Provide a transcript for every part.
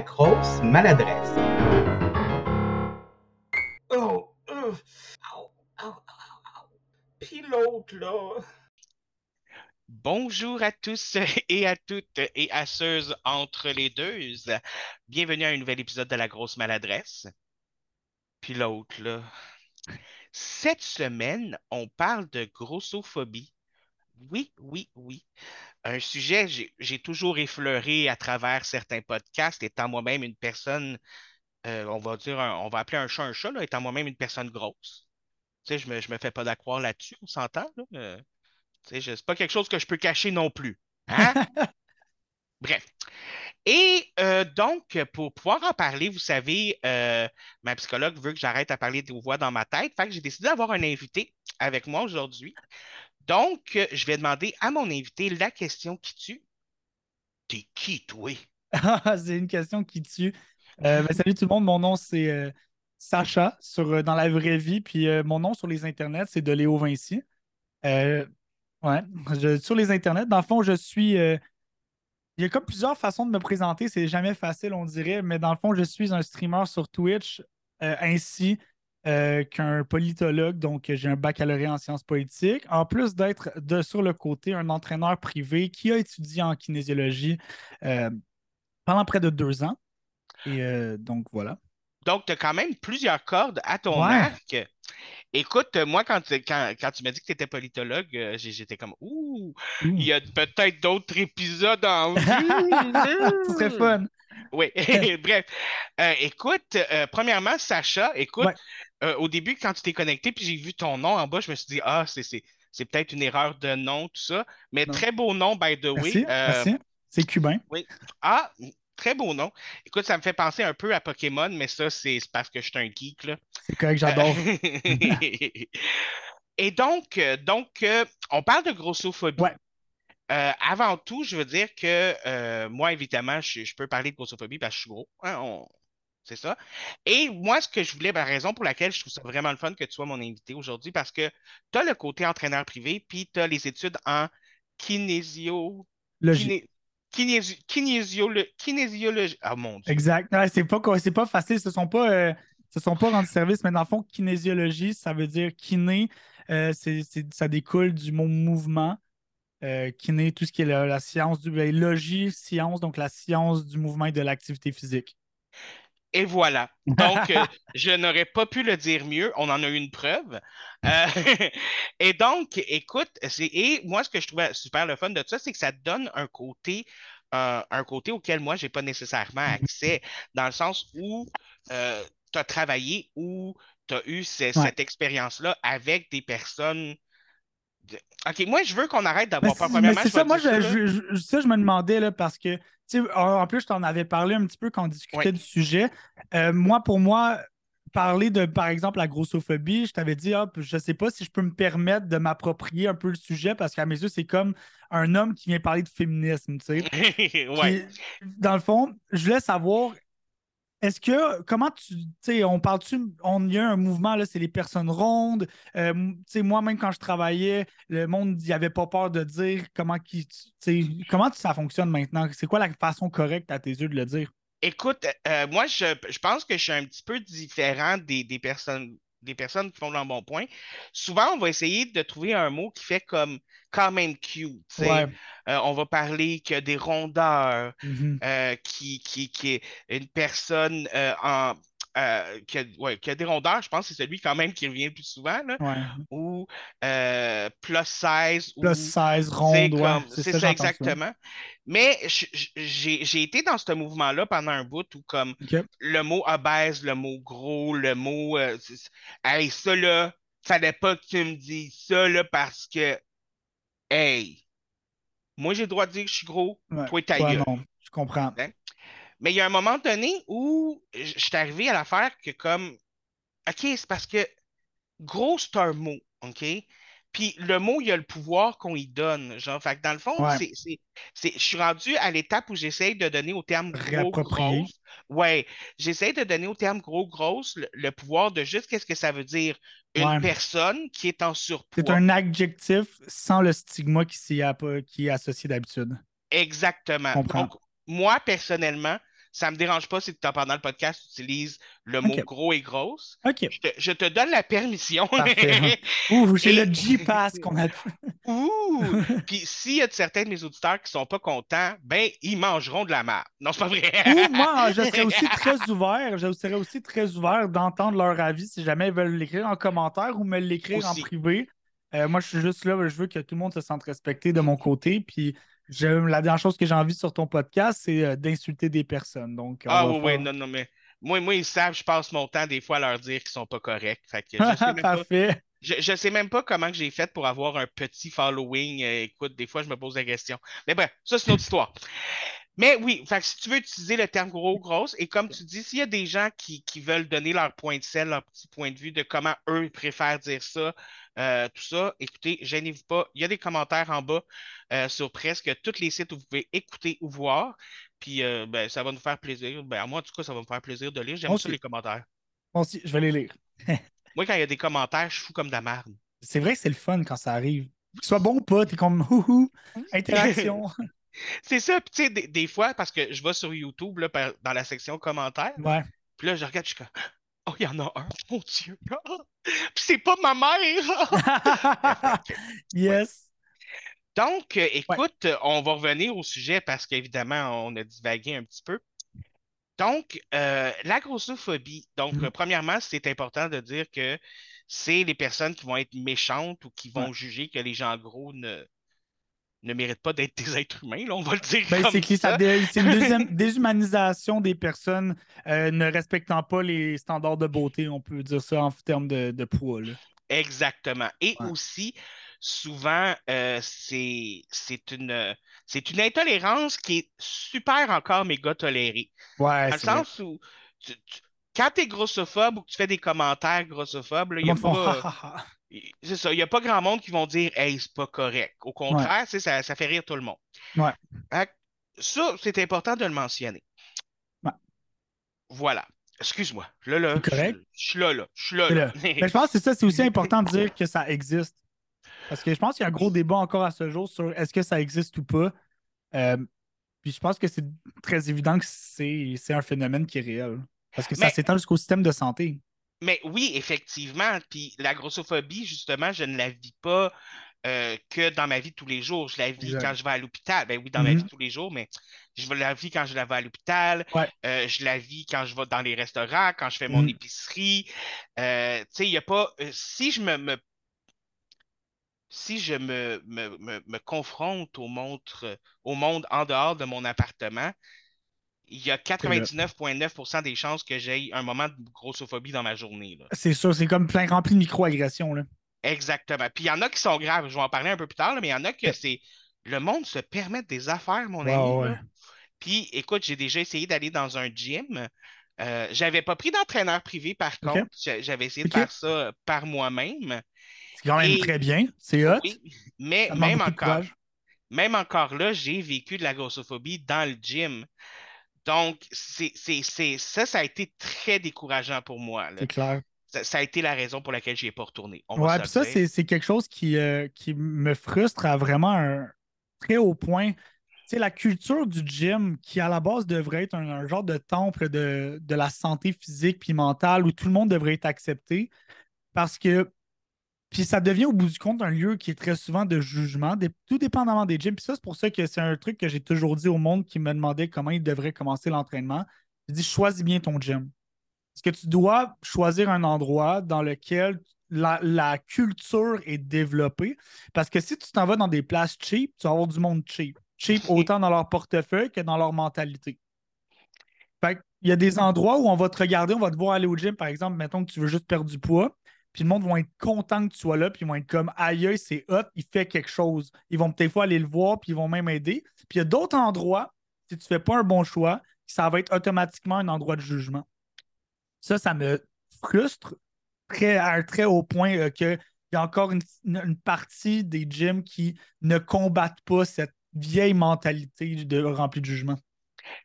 la grosse maladresse. Oh, oh, Puis l'autre, là. Bonjour à tous et à toutes et à ceux entre les deux. Bienvenue à un nouvel épisode de La Grosse Maladresse. Puis l'autre, là. Cette semaine, on parle de grossophobie. Oui, oui, oui. Un sujet, j'ai toujours effleuré à travers certains podcasts, étant moi-même une personne, euh, on va dire, on va appeler un chat un chat, là, étant moi-même une personne grosse. Tu sais, je me, je me fais pas d'accroire là-dessus, on s'entend, là. Euh, tu sais, c'est pas quelque chose que je peux cacher non plus. Hein? Bref. Et euh, donc, pour pouvoir en parler, vous savez, ma psychologue veut que j'arrête à parler de voix dans ma tête. Fait que j'ai décidé d'avoir un invité avec moi aujourd'hui. Donc, je vais demander à mon invité la question qui tue. T'es qui, toi? c'est une question qui tue. Euh, ben, salut tout le monde, mon nom c'est euh, Sacha sur, euh, dans la vraie vie, puis mon nom sur les internets c'est de Léo Vinci. ouais, sur les internets, dans le fond, je suis. il y a comme plusieurs façons de me présenter, c'est jamais facile, on dirait, mais dans le fond, je suis un streamer sur Twitch ainsi euh, qu'un politologue, donc j'ai un baccalauréat en sciences politiques, en plus d'être de sur le côté un entraîneur privé qui a étudié en kinésiologie euh, pendant près de deux ans. Et euh, donc voilà. Donc, tu as quand même plusieurs cordes à ton arc. Écoute, moi, quand, quand, quand tu m'as dit que tu étais politologue, j'étais comme Ouh, il y a peut-être d'autres épisodes en vue. Ce serait fun. Oui, bref. écoute, premièrement, Sacha, écoute, euh, au début, quand tu t'es connecté, puis j'ai vu ton nom en bas, je me suis dit, ah, c'est peut-être une erreur de nom, tout ça. Mais très beau nom, by the way. Merci, euh, C'est cubain. Oui. Ah, très beau nom. Écoute, ça me fait penser un peu à Pokémon, mais ça, c'est parce que je suis un geek. C'est correct, j'adore. Et donc, euh, donc on parle de grossophobie. Ouais. Avant tout, je veux dire que moi, évidemment, je, peux parler de grossophobie parce que je suis gros. Hein, c'est ça. Et moi, ce que je voulais, la raison pour laquelle je trouve ça vraiment le fun que tu sois mon invité aujourd'hui, parce que tu as le côté entraîneur privé, puis tu as les études en kinésio... kinésiologie. Ah mon Dieu. Exact. c'est pas, pas facile. Ce sont pas, euh, sont pas rendus service, mais dans le fond, kinésiologie, ça veut dire kiné. Euh, ça découle du mot mouvement. Euh, kiné, tout ce qui est la, science du. Ben, logie, science, donc la science du mouvement et de l'activité physique. Et voilà. Donc, euh, je n'aurais pas pu le dire mieux. On en a eu une preuve. Euh, et donc, écoute, et moi, ce que je trouvais super le fun de ça, c'est que ça donne un côté, euh, un côté auquel moi, je n'ai pas nécessairement accès, dans le sens où tu as travaillé, où tu as eu cette expérience-là avec des personnes OK, moi, je veux qu'on arrête d'avoir pas premièrement. C'est ça, moi, je, ça, je me demandais, là, parce que, en plus, je t'en avais parlé un petit peu quand on discutait du sujet. Euh, moi, pour moi, parler de, par exemple, la grossophobie, je t'avais dit, hop, je sais pas si je peux me permettre de m'approprier un peu le sujet parce qu'à mes yeux, c'est comme un homme qui vient parler de féminisme, tu sais. ouais. dans le fond, je voulais savoir, est-ce que, comment tu, sais, on parle-tu, on y a un mouvement, là, c'est les personnes rondes. Euh, moi, même quand je travaillais, le monde n'y avait pas peur de dire comment, qui, comment ça fonctionne maintenant? C'est quoi la façon correcte à tes yeux de le dire? Écoute, euh, moi, je, pense que je suis un petit peu différent des, des personnes des personnes qui font le bon point, souvent, on va essayer de trouver un mot qui fait comme quand même cute. Euh, on va parler que des rondeurs, mm-hmm. euh, qui, qui, qui, est une personne euh, en, euh, qui, a, des rondeurs, je pense que c'est celui quand même qui revient le plus souvent, là, ou euh, plus 16. Plus 16, ronde, c'est ça, exactement. Mais j'ai été dans ce mouvement-là pendant un bout où comme le mot obèse, le mot gros, le mot euh, Hey, ça là, fallait pas que tu me dises ça là parce que Hey, moi j'ai le droit de dire que je suis gros, toi ta Je comprends. Hein? Mais il y a un moment donné où je suis arrivé à l'affaire que comme OK, c'est parce que gros, c'est un mot, OK? Puis le mot, il y a le pouvoir qu'on y donne. Genre, fait que dans le fond, c'est, je suis rendu à l'étape où j'essaye de donner au terme gros, grosse. Ouais, j'essaie de donner au terme gros, grosse le, pouvoir de juste qu'est-ce que ça veut dire. Une personne qui est en surpoids. C'est un adjectif sans le stigma qui, qui est associé d'habitude. Exactement. Donc, moi, personnellement, ça me dérange pas si tu, pendant le podcast, tu utilises le mot gros et grosse. OK. Je te, je te donne la permission. Parfait. Ouh, Et- le G-Pass qu'on a. Ouh! Puis s'il y a de certains de mes auditeurs qui sont pas contents, ben, ils mangeront de la merde. Non, c'est pas vrai. Ou moi, je serais aussi très ouvert. Je serais aussi très ouvert d'entendre leur avis si jamais ils veulent l'écrire en commentaire ou me l'écrire en privé. Euh, moi, je suis juste là, je veux que tout le monde se sente respecté de mon côté. Puis la dernière chose que j'ai envie sur ton podcast, c'est euh, d'insulter des personnes. Donc, on Ah oui, oui, non, non, mais moi, moi, ils savent, je passe mon temps des fois à leur dire qu'ils sont pas corrects. Fait que je sais même pas, je, je sais même pas comment j'ai fait pour avoir un petit following. Euh, écoute, des fois, je me pose la question. Mais bref, ça, c'est une autre histoire. Mais oui, fait que si tu veux utiliser le terme gros, grosse, et comme tu dis, s'il y a des gens qui, qui veulent donner leur point de sel, leur petit point de vue de comment eux préfèrent dire ça, euh, tout ça, écoutez, gênez-vous pas. Il y a des commentaires en bas euh, sur presque tous les sites où vous pouvez écouter ou voir. Puis euh, ben, ça va nous faire plaisir. Ben, moi, en tout cas, ça va me faire plaisir de lire. J'aime Moi ça, aussi. les commentaires. Bon, si, je vais les lire. Moi, quand il y a des commentaires, je suis fou comme de la merde. C'est vrai que c'est le fun quand ça arrive. Qu'il soit bon ou pas, t'es comme houhou, interaction. C'est ça, puis tu sais, des, des fois, parce que je vais sur YouTube, là, par- dans la section commentaires, Ouais. puis là, je regarde, je suis comme, oh, il y en a un, mon Dieu. Puis c'est pas ma mère. yes. Donc, euh, écoute, on va revenir au sujet parce qu'évidemment, on a divagué un petit peu. Donc, euh, la grossophobie. Donc, Mhm. euh, premièrement, c'est important de dire que c'est les personnes qui vont être méchantes ou qui vont Ouais. juger que les gens gros ne, ne méritent pas d'être des êtres humains, là, on va le dire Ben, c'est que ça? ça. dé- c'est une deuxième déshumanisation des personnes euh, ne respectant pas les standards de beauté, on peut dire ça en termes de, de poids. là. Exactement. Et Ouais. aussi, souvent, euh, c'est c'est une, c'est une intolérance qui est super encore méga tolérée. Ouais, Dans le vrai. sens où, tu- tu- quand tu es grossophobe ou que tu fais des commentaires grossophobes, il y le a pas, c'est ça, il n'y a pas grand monde qui vont dire Hey, c'est pas correct. Au contraire, ça, ça fait rire tout le monde. Ouais. Ça, c'est important de le mentionner. Ouais. Voilà. Excuse-moi. Là, correct. je je suis là, là. Je suis là, là. Mais je pense que c'est ça, c'est aussi important de dire que ça existe. Parce que je pense qu'il y a un gros débat encore à ce jour sur est-ce que ça existe ou pas. Euh, puis je pense que c'est très évident que c'est un phénomène qui est réel. Parce que ça Mais- s'étend jusqu'au système de santé. Mais oui, effectivement. Puis la grossophobie, justement, je ne la vis pas euh, que dans ma vie de tous les jours. Je la vis quand je vais à l'hôpital. Ben oui, dans ma Mhm. vie de tous les jours, mais je la vis quand je la vais à l'hôpital. Ouais. Euh, je la vis quand je vais dans les restaurants, quand je fais mon Mhm. épicerie. Euh, tu sais, il n'y a pas. si je me, me- si je me, me, me- me confronte au monde, au monde en dehors de mon appartement, il y a 99,9% des chances que j'aie un moment de grossophobie dans ma journée. C'est sûr, c'est comme plein rempli de micro-agressions. Exactement. Puis il y en a qui sont graves. Je vais en parler un peu plus tard, là, mais il y en a que Ouais. c'est. Le monde se permet des affaires, mon ami. ouais. Puis écoute, j'ai déjà essayé d'aller dans un gym. Euh, j'avais pas pris d'entraîneur privé par contre. J'a- J'avais essayé de faire ça euh, par moi-même. C'est quand même Et- très bien. C'est hot. Oui, mais même encore, même encore là, j'ai vécu de la grossophobie dans le gym. Donc, c'est, c'est, c'est, ça, ça a été très décourageant pour moi. C'est clair. Ça, ça a été la raison pour laquelle je n'y ai pas retourné. On Ouais, puis ça, c'est c'est quelque chose qui, euh, qui me frustre à vraiment un très haut point. Tu sais, la culture du gym, qui à la base devrait être un, un genre de temple de, de la santé physique puis mentale où tout le monde devrait être accepté, parce que, puis ça devient au bout du compte un lieu qui est très souvent de jugement, tout dépendamment des gyms. Puis ça, c'est pour ça que c'est un truc que j'ai toujours dit au monde qui me demandait comment il devrait commencer l'entraînement. J'ai dit, choisis bien ton gym. Parce que tu dois choisir un endroit dans lequel la, la culture est développée. Parce que si tu t'en vas dans des places cheap, tu vas avoir du monde cheap. Cheap autant dans leur portefeuille que dans leur mentalité. Fait il y a des endroits où on va te regarder, on va te voir aller au gym, par exemple, mettons que tu veux juste perdre du poids, puis le monde va être content que tu sois là, puis ils vont être comme aïe, c'est hot, il fait quelque chose. Ils vont peut-être fois aller le voir, puis ils vont même aider. Puis il y a d'autres endroits, si tu ne fais pas un bon choix, ça va être automatiquement un endroit de jugement. Ça, ça me frustre très, à un très haut point euh, qu'il y a encore une, une- une partie des gyms qui ne combattent pas cette vieille mentalité de remplie de jugement.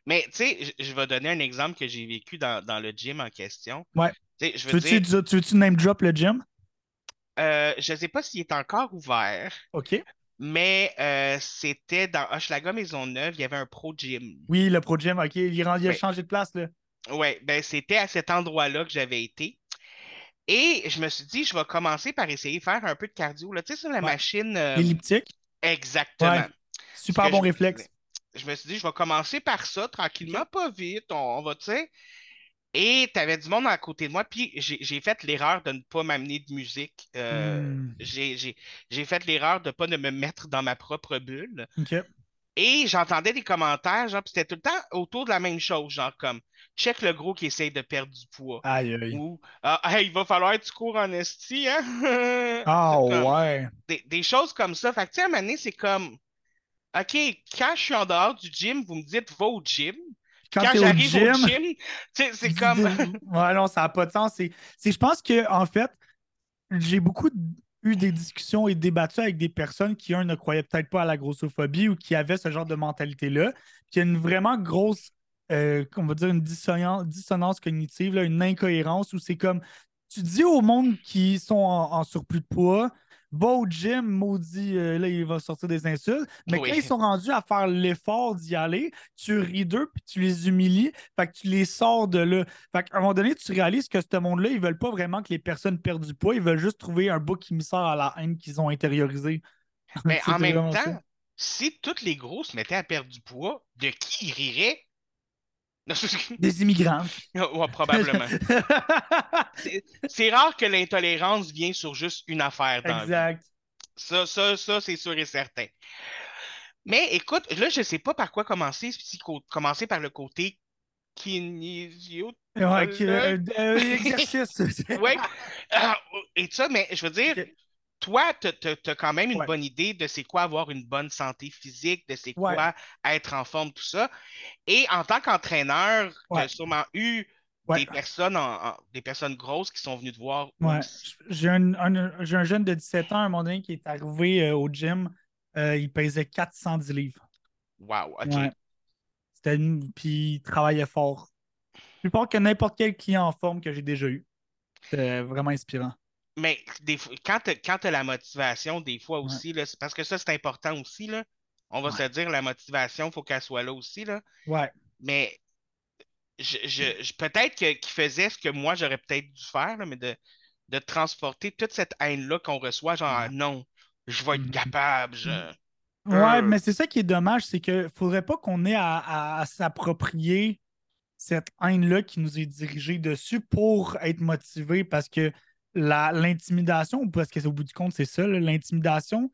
Mais tu sais, je- vais donner un exemple que j'ai vécu dans, dans le gym en question. Ouais. Tu veux-tu, dire, tu name drop le gym? euh, je ne sais pas s'il est encore ouvert, OK. mais euh, c'était dans Hochelaga Maisonneuve, il y avait un Pro Gym. Oui, le Pro Gym, OK. Il, rend- il a Ouais. changé de place, là. Ouais, ben c'était à cet endroit-là que j'avais été. Et je me suis dit, je vais commencer par essayer de faire un peu de cardio. Là. Tu sais, sur la Ouais. machine. euh, L'elliptique? exactement. Ouais. Super bon je- réflexe. Je me suis dit, je vais commencer par ça, tranquillement, pas vite, on, on va, tu sais. Et tu avais du monde à côté de moi, puis j'ai fait l'erreur de ne pas m'amener de musique. Euh, Hmm. j'ai fait l'erreur de ne pas de me mettre dans ma propre bulle. Et j'entendais des commentaires, genre, c'était tout le temps autour de la même chose, genre comme, check le gros qui essaye de perdre du poids. Aïe, aïe. Ou, ah, hey, il va falloir que tu cours en esti, hein? Ah, comme- ouais. des, des choses comme ça. Fait que, tu sais, à un moment donné, c'est comme, OK, quand je suis en dehors du gym, vous me dites, va au gym. Quand, j'arrive au gym, gym, c'est comme. Ouais, non, ça n'a pas de sens. C'est, je pense que, en fait, j'ai beaucoup eu des discussions et débattu avec des personnes qui, un, ne croyaient peut-être pas à la grossophobie ou qui avaient ce genre de mentalité-là. Puis il y a une vraiment grosse, euh, on va dire, une dissonance, dissonance cognitive, là, une incohérence où c'est comme, tu dis au monde qui sont en, en surplus de poids, va au gym, maudit, euh, là, il va sortir des insultes. Mais Oui. quand ils sont rendus à faire l'effort d'y aller, tu ris d'eux puis tu les humilies, fait que tu les sors de là. Fait qu'à un moment donné, tu réalises que ce monde-là, ils veulent pas vraiment que les personnes perdent du poids, ils veulent juste trouver un bouc émissaire à la haine qu'ils ont intériorisé. Mais en même temps, ça. si tous les gros se mettaient à perdre du poids, de qui ils riraient? Des immigrants. Ouais, probablement. C'est- rare que l'intolérance vienne sur juste une affaire dans exact. Ça, ça, ça, c'est sûr et certain. Mais écoute, là, je sais pas par quoi commencer, si commencer par le côté kinésio. Ouais, Euh, euh, euh, exercice. Ouais. Ah, et ça, mais je veux dire. Toi, tu as quand même une Ouais. bonne idée de c'est quoi avoir une bonne santé physique, de c'est Ouais. quoi être en forme, tout ça. Et en tant qu'entraîneur, tu as sûrement eu Ouais. des personnes en- en- des personnes grosses qui sont venues te voir Ouais. J'ai un, un- j'ai un jeune de 17 ans, à un moment donné, qui est arrivé euh, au gym. Euh, il pesait 410 livres. Wow, OK. Ouais. C'était une... Puis il travaillait fort. Plus fort que n'importe quel client en forme que j'ai déjà eu. C'était vraiment inspirant. Mais des quand tu as, la motivation, des fois Ouais. aussi, là, parce que ça, c'est important aussi. Là. On va Ouais. se dire, la motivation, il faut qu'elle soit là aussi. Là. Ouais. Mais je, je- je- peut-être qu'il faisait ce que moi, j'aurais peut-être dû faire, là, mais de, de transporter toute cette haine-là qu'on reçoit, genre, Ouais. non, je vais être Mhm. capable. je- Ouais, Euh. mais c'est ça qui est dommage, c'est qu'il faudrait pas qu'on ait à, à- à s'approprier cette haine-là qui nous est dirigée dessus pour être motivé parce que l'intimidation, parce que c'est au bout du compte, c'est ça, l'intimidation,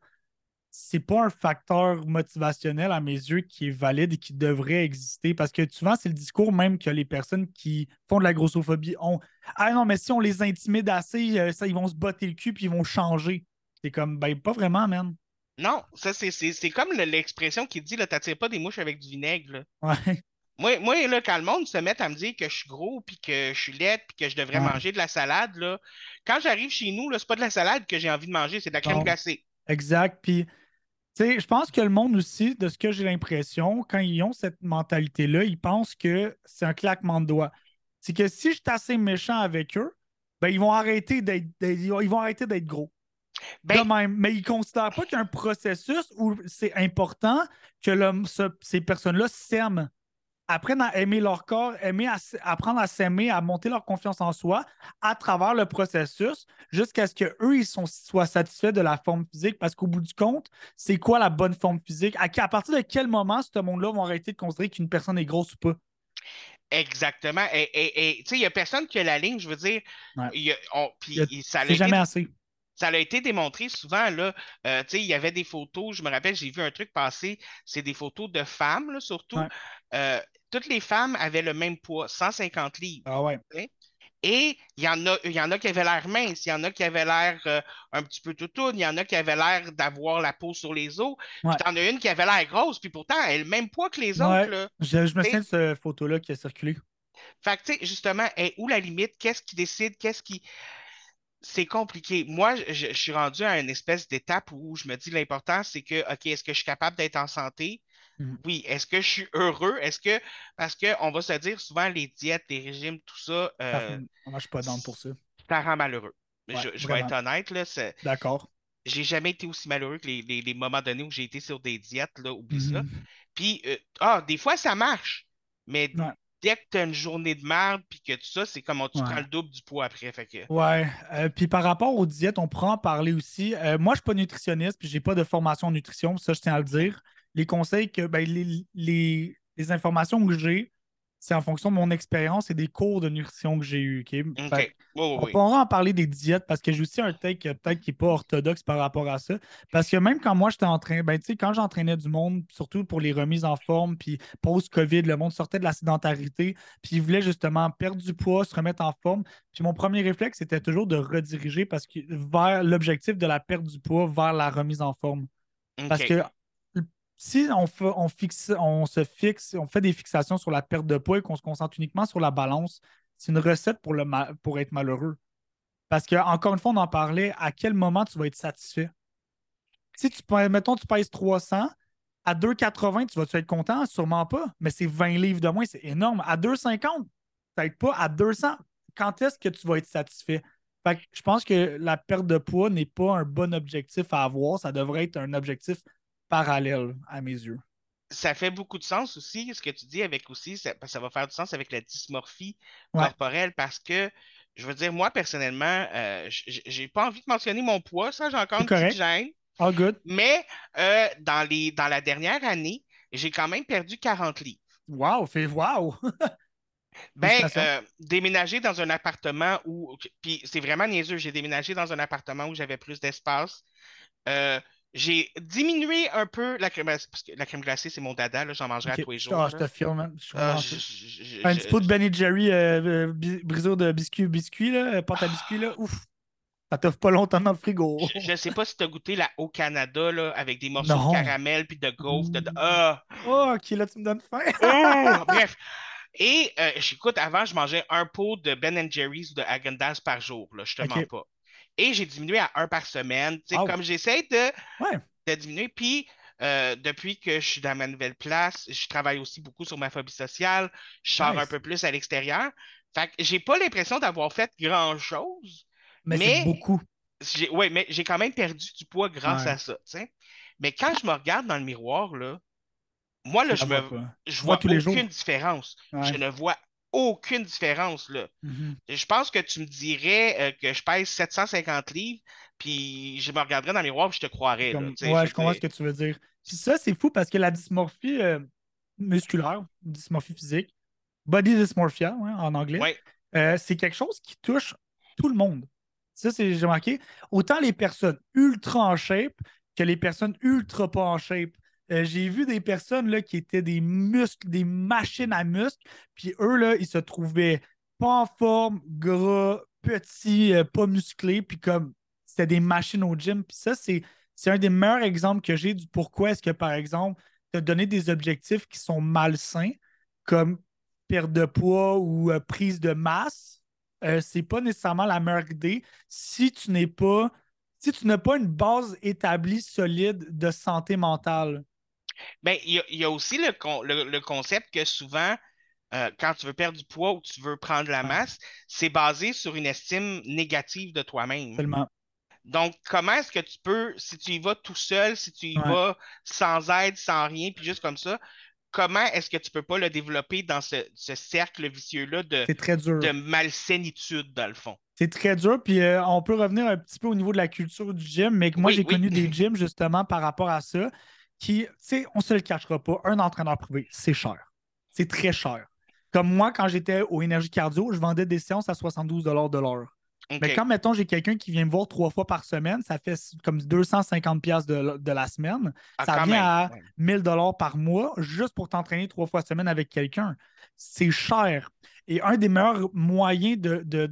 c'est pas un facteur motivationnel à mes yeux qui est valide et qui devrait exister parce que souvent, c'est le discours même que les personnes qui font de la grossophobie ont. Ah non, mais si on les intimide assez, euh, ça, ils vont se botter le cul puis ils vont changer. C'est comme, ben, pas vraiment, man. Non, ça, c'est- comme le- l'expression qui dit, là, t'attires pas des mouches avec du vinaigre. là. Ouais. Moi, moi, là, quand le monde se met à me dire que je suis gros, puis que je suis laide, puis que je devrais Ouais. manger de la salade, là, quand j'arrive chez nous, c'est pas de la salade que j'ai envie de manger, c'est de la crème Non. glacée. Exact. Puis, tu sais, je pense que le monde aussi, de ce que j'ai l'impression, quand ils ont cette mentalité-là, ils pensent que c'est un claquement de doigts. C'est que si je suis assez méchant avec eux, ben, ils vont arrêter d'être ils vont arrêter d'être gros. Ben, De même. Mais ils ne considèrent pas qu'il y a un processus où c'est important que le- ce- ces personnes-là s'aiment. Apprennent à aimer leur corps, aimer à apprendre à s'aimer, à monter leur confiance en soi à travers le processus jusqu'à ce qu'eux, ils sont, soient satisfaits de la forme physique. Parce qu'au bout du compte, c'est quoi la bonne forme physique? À, à partir de quel moment ce monde-là vont arrêter de considérer qu'une personne est grosse ou pas? exactement. Et tu sais, il n'y a personne qui a la ligne, je veux dire. Ouais. il y a- on- puis Il y a- il- ça a C'est été jamais assez. Ça a été démontré souvent, là. Euh, tu sais, il y avait des photos, je me rappelle, j'ai vu un truc passer, c'est des photos de femmes, là, surtout. Ouais. Euh, toutes les femmes avaient le même poids, 150 livres. Ah ouais. Et il y en a, y en a qui avaient l'air minces, il y en a qui avaient l'air euh, un petit peu toutoune, il y en a qui avaient l'air d'avoir la peau sur les os. Ouais. Puis t'en as une qui avait l'air grosse, puis pourtant, elle a le même poids que les Ouais. autres, là. Je, je me souviens de cette photo-là qui a circulé. Fait que, tu sais, justement, où la limite? Qu'est-ce qui décide? Qu'est-ce qui. C'est compliqué. Moi, je, je suis rendu à une espèce d'étape où je me dis l'important, c'est que, OK, est-ce que je suis capable d'être en santé? Mhm. Oui. Est-ce que je suis heureux? Est-ce que. Parce qu'on va se dire souvent, les diètes, les régimes, tout ça, Ça- euh, Moi, je suis pas dans pour ça. ça rend malheureux. Ouais, je je vais être honnête, là. c'est- D'accord. j'ai jamais été aussi malheureux que les, les- les moments donnés où j'ai été sur des diètes, là, oublie ça. Mhm. Puis, euh, ah, des fois, ça marche, mais Ouais. dès que tu as une journée de merde, puis que tout ça, c'est comme tu Ouais. prends le double du poids après. Fait que, Ouais. Euh, puis par rapport aux diètes, on pourra en parler aussi. Euh, moi, je suis pas nutritionniste, puis j'ai pas de formation en nutrition, ça, je tiens à le dire. Les conseils que, ben, les, les- les informations que j'ai, c'est en fonction de mon expérience et des cours de nutrition que j'ai eu. OK? Fait On oui. pourra en parler des diètes parce que j'ai aussi un take euh, peut-être qui n'est pas orthodoxe par rapport à ça. Parce que même quand moi j'étais en train, ben tu sais, quand j'entraînais du monde, surtout pour les remises en forme, puis post-COVID, le monde sortait de la sédentarité, puis il voulait justement perdre du poids, se remettre en forme. Puis mon premier réflexe, c'était toujours de rediriger parce que vers l'objectif de la perte du poids vers la remise en forme. Parce que si on, fixe, on se fixe, on fait des fixations sur la perte de poids et qu'on se concentre uniquement sur la balance, c'est une recette pour, être malheureux. Parce que, encore une fois, on en parlait, à quel moment tu vas être satisfait? Si tu mettons, tu pèses 300, à 2,80, tu vas-tu être content? Sûrement pas. Mais c'est 20 livres de moins, c'est énorme. À 2,50, peut-être pas. À 200, quand est-ce que tu vas être satisfait? Fait que je pense que la perte de poids n'est pas un bon objectif à avoir. Ça devrait être un objectif parallèle à mes yeux. Ça fait beaucoup de sens aussi, ce que tu dis avec aussi, ça, ça va faire du sens avec la dysmorphie Ouais. corporelle parce que, je veux dire, moi, personnellement, euh, j'ai pas envie de mentionner mon poids, ça, j'ai encore une petite gêne. All good. Mais euh, dans les, dans la dernière année, j'ai quand même perdu 40 livres. Wow, fait wow! Ben, euh, déménager dans un appartement où. Puis c'est vraiment niaiseux, j'ai déménagé dans un appartement où j'avais plus d'espace. J'ai diminué un peu la crème glacée, parce que la crème glacée, c'est mon dada, j'en mangerai à tous les Je- jours. ah, je te filme, man. Je Ah, je- je- Un petit pot de Ben Jerry, euh, euh, brisure de biscuit, biscuit là, euh, pâte à biscuit, là. Ouf! Ça t'offre pas longtemps dans le frigo. je- je sais pas si tu as goûté la au Canada là, avec des morceaux Non. de caramel puis de gaufre. de- de- Ah! Oh, ok, là, tu me donnes faim. Oh! Bref. Et euh, j'écoute, avant, je mangeais un pot de Ben Jerry's ou de Häagen-Dazs par jour. Là, je te mens pas. Et j'ai diminué à un par semaine. Wow. Comme j'essaie de, Ouais. de diminuer. Puis, euh, depuis que je suis dans ma nouvelle place, je travaille aussi beaucoup sur ma phobie sociale. Je sors Nice. un peu plus à l'extérieur. Fait que j'ai pas l'impression d'avoir fait grand-chose. Mais, Mais- c'est beaucoup. Ouais, mais j'ai quand même perdu du poids grâce Ouais. à ça. Mais quand je me regarde dans le miroir, là, moi, là, je me, je vois vois tous les aucune jours. différence. Ouais. Je ne vois aucune différence, là. Mhm. Je pense que tu me dirais euh, que je pèse 750 livres, puis je me regarderais dans le miroir, puis je te croirais, Comme- ouais, je je comprends ce que tu veux dire. Puis ça, c'est fou parce que la dysmorphie euh, musculaire, dysmorphie physique, body dysmorphia ouais, en anglais, Ouais. euh, c'est quelque chose qui touche tout le monde. Ça, j'ai remarqué, autant les personnes ultra en shape que les personnes ultra pas en shape. Euh, j'ai vu des personnes là, qui étaient des muscles, des machines à muscles, puis eux, là, ils se trouvaient pas en forme, gras, petits, euh, pas musclés, puis comme c'était des machines au gym. Puis ça, c'est, un des meilleurs exemples que j'ai du pourquoi est-ce que, par exemple, te donner des objectifs qui sont malsains, comme perte de poids ou euh, prise de masse, euh, c'est pas nécessairement la meilleure idée si tu n'es pas si tu n'as pas une base établie solide de santé mentale. Ben, il y a, il y a aussi le, con- le- le concept que souvent, euh, quand tu veux perdre du poids ou tu veux prendre la masse, c'est basé sur une estime négative de toi-même. Tellement. Donc, comment est-ce que tu peux, si tu y vas tout seul, si tu y Ouais. vas sans aide, sans rien, puis juste comme ça, comment est-ce que tu peux pas le développer dans ce, ce cercle vicieux-là de, C'est très dur. de malsainitude, dans le fond? C'est très dur. Puis euh, on peut revenir un petit peu au niveau de la culture du gym, mais que moi, Oui, j'ai oui. connu des gyms justement par rapport à ça, qui, tu sais, on se le cachera pas, un entraîneur privé, c'est cher. C'est très cher. Comme moi, quand j'étais au Énergie Cardio, je vendais des séances à 72 de l'heure. Mais quand, mettons, j'ai quelqu'un qui vient me voir trois fois par semaine, ça fait comme 250$ piastres de, de la semaine. Ah, ça vient à ouais. 1000 dollars par mois juste pour t'entraîner trois fois semaine avec quelqu'un. C'est cher. Et un des meilleurs moyens de, de,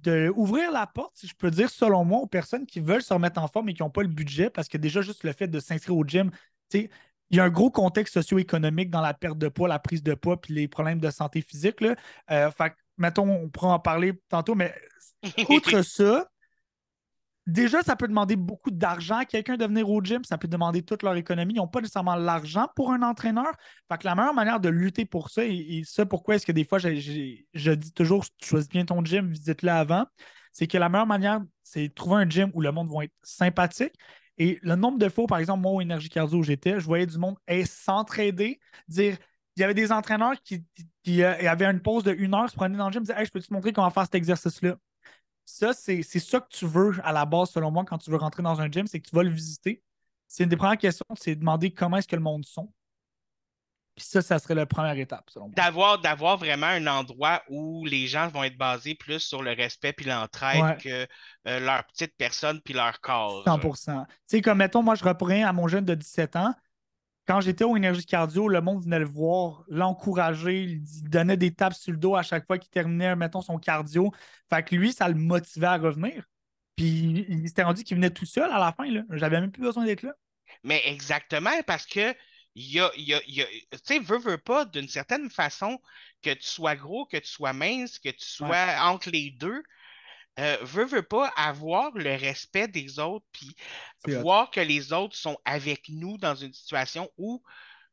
de ouvrir la porte, si je peux dire, selon moi, aux personnes qui veulent se remettre en forme et qui n'ont pas le budget, parce que déjà, juste le fait de s'inscrire au gym, tu sais, il y a un gros contexte socio-économique dans la perte de poids, la prise de poids, puis les problèmes de santé physique. Là. Euh, fait que, mettons, on pourra en parler tantôt, mais outre ça, déjà, ça peut demander beaucoup d'argent à quelqu'un de venir au gym. Ça peut demander toute leur économie. Ils n'ont pas nécessairement l'argent pour un entraîneur. Fait que la meilleure manière de lutter pour ça, et, et ça, pourquoi est-ce que des fois, je dis toujours, choisis bien ton gym, visite-le avant, c'est que la meilleure manière, c'est de trouver un gym où le monde va être sympathique. Et le nombre de fois, par exemple, moi, au Énergie Cardio où j'étais, je voyais du monde s'entraider, dire il y avait des entraîneurs qui, euh, avaient une pause de une heure, se prenaient dans le gym disaient Hey, je peux te montrer comment faire cet exercice-là. Ça, c'est ça que tu veux à la base, selon moi, quand tu veux rentrer dans un gym, c'est que tu vas le visiter. C'est une des premières questions, c'est demander comment est-ce que le monde sont. Puis ça, ça serait la première étape, selon moi. D'avoir, d'avoir vraiment un endroit où les gens vont être basés plus sur le respect puis l'entraide que euh, leur petite personne puis leur corps. 100% Tu sais, comme mettons, moi, je reprends à mon jeune de 17 ans quand j'étais au Énergie Cardio, le monde venait le voir, l'encourager, il donnait des tapes sur le dos à chaque fois qu'il terminait, mettons, son cardio. Fait que lui, ça le motivait à revenir. Puis il s'était rendu qu'il venait tout seul à la fin. J'avais même plus besoin d'être là. Mais exactement, parce que il y a, tu sais, veux, veux pas, d'une certaine façon, que tu sois gros, que tu sois mince, que tu sois entre les deux, euh, veut, veut pas avoir le respect des autres, puis voir que les autres sont avec nous dans une situation où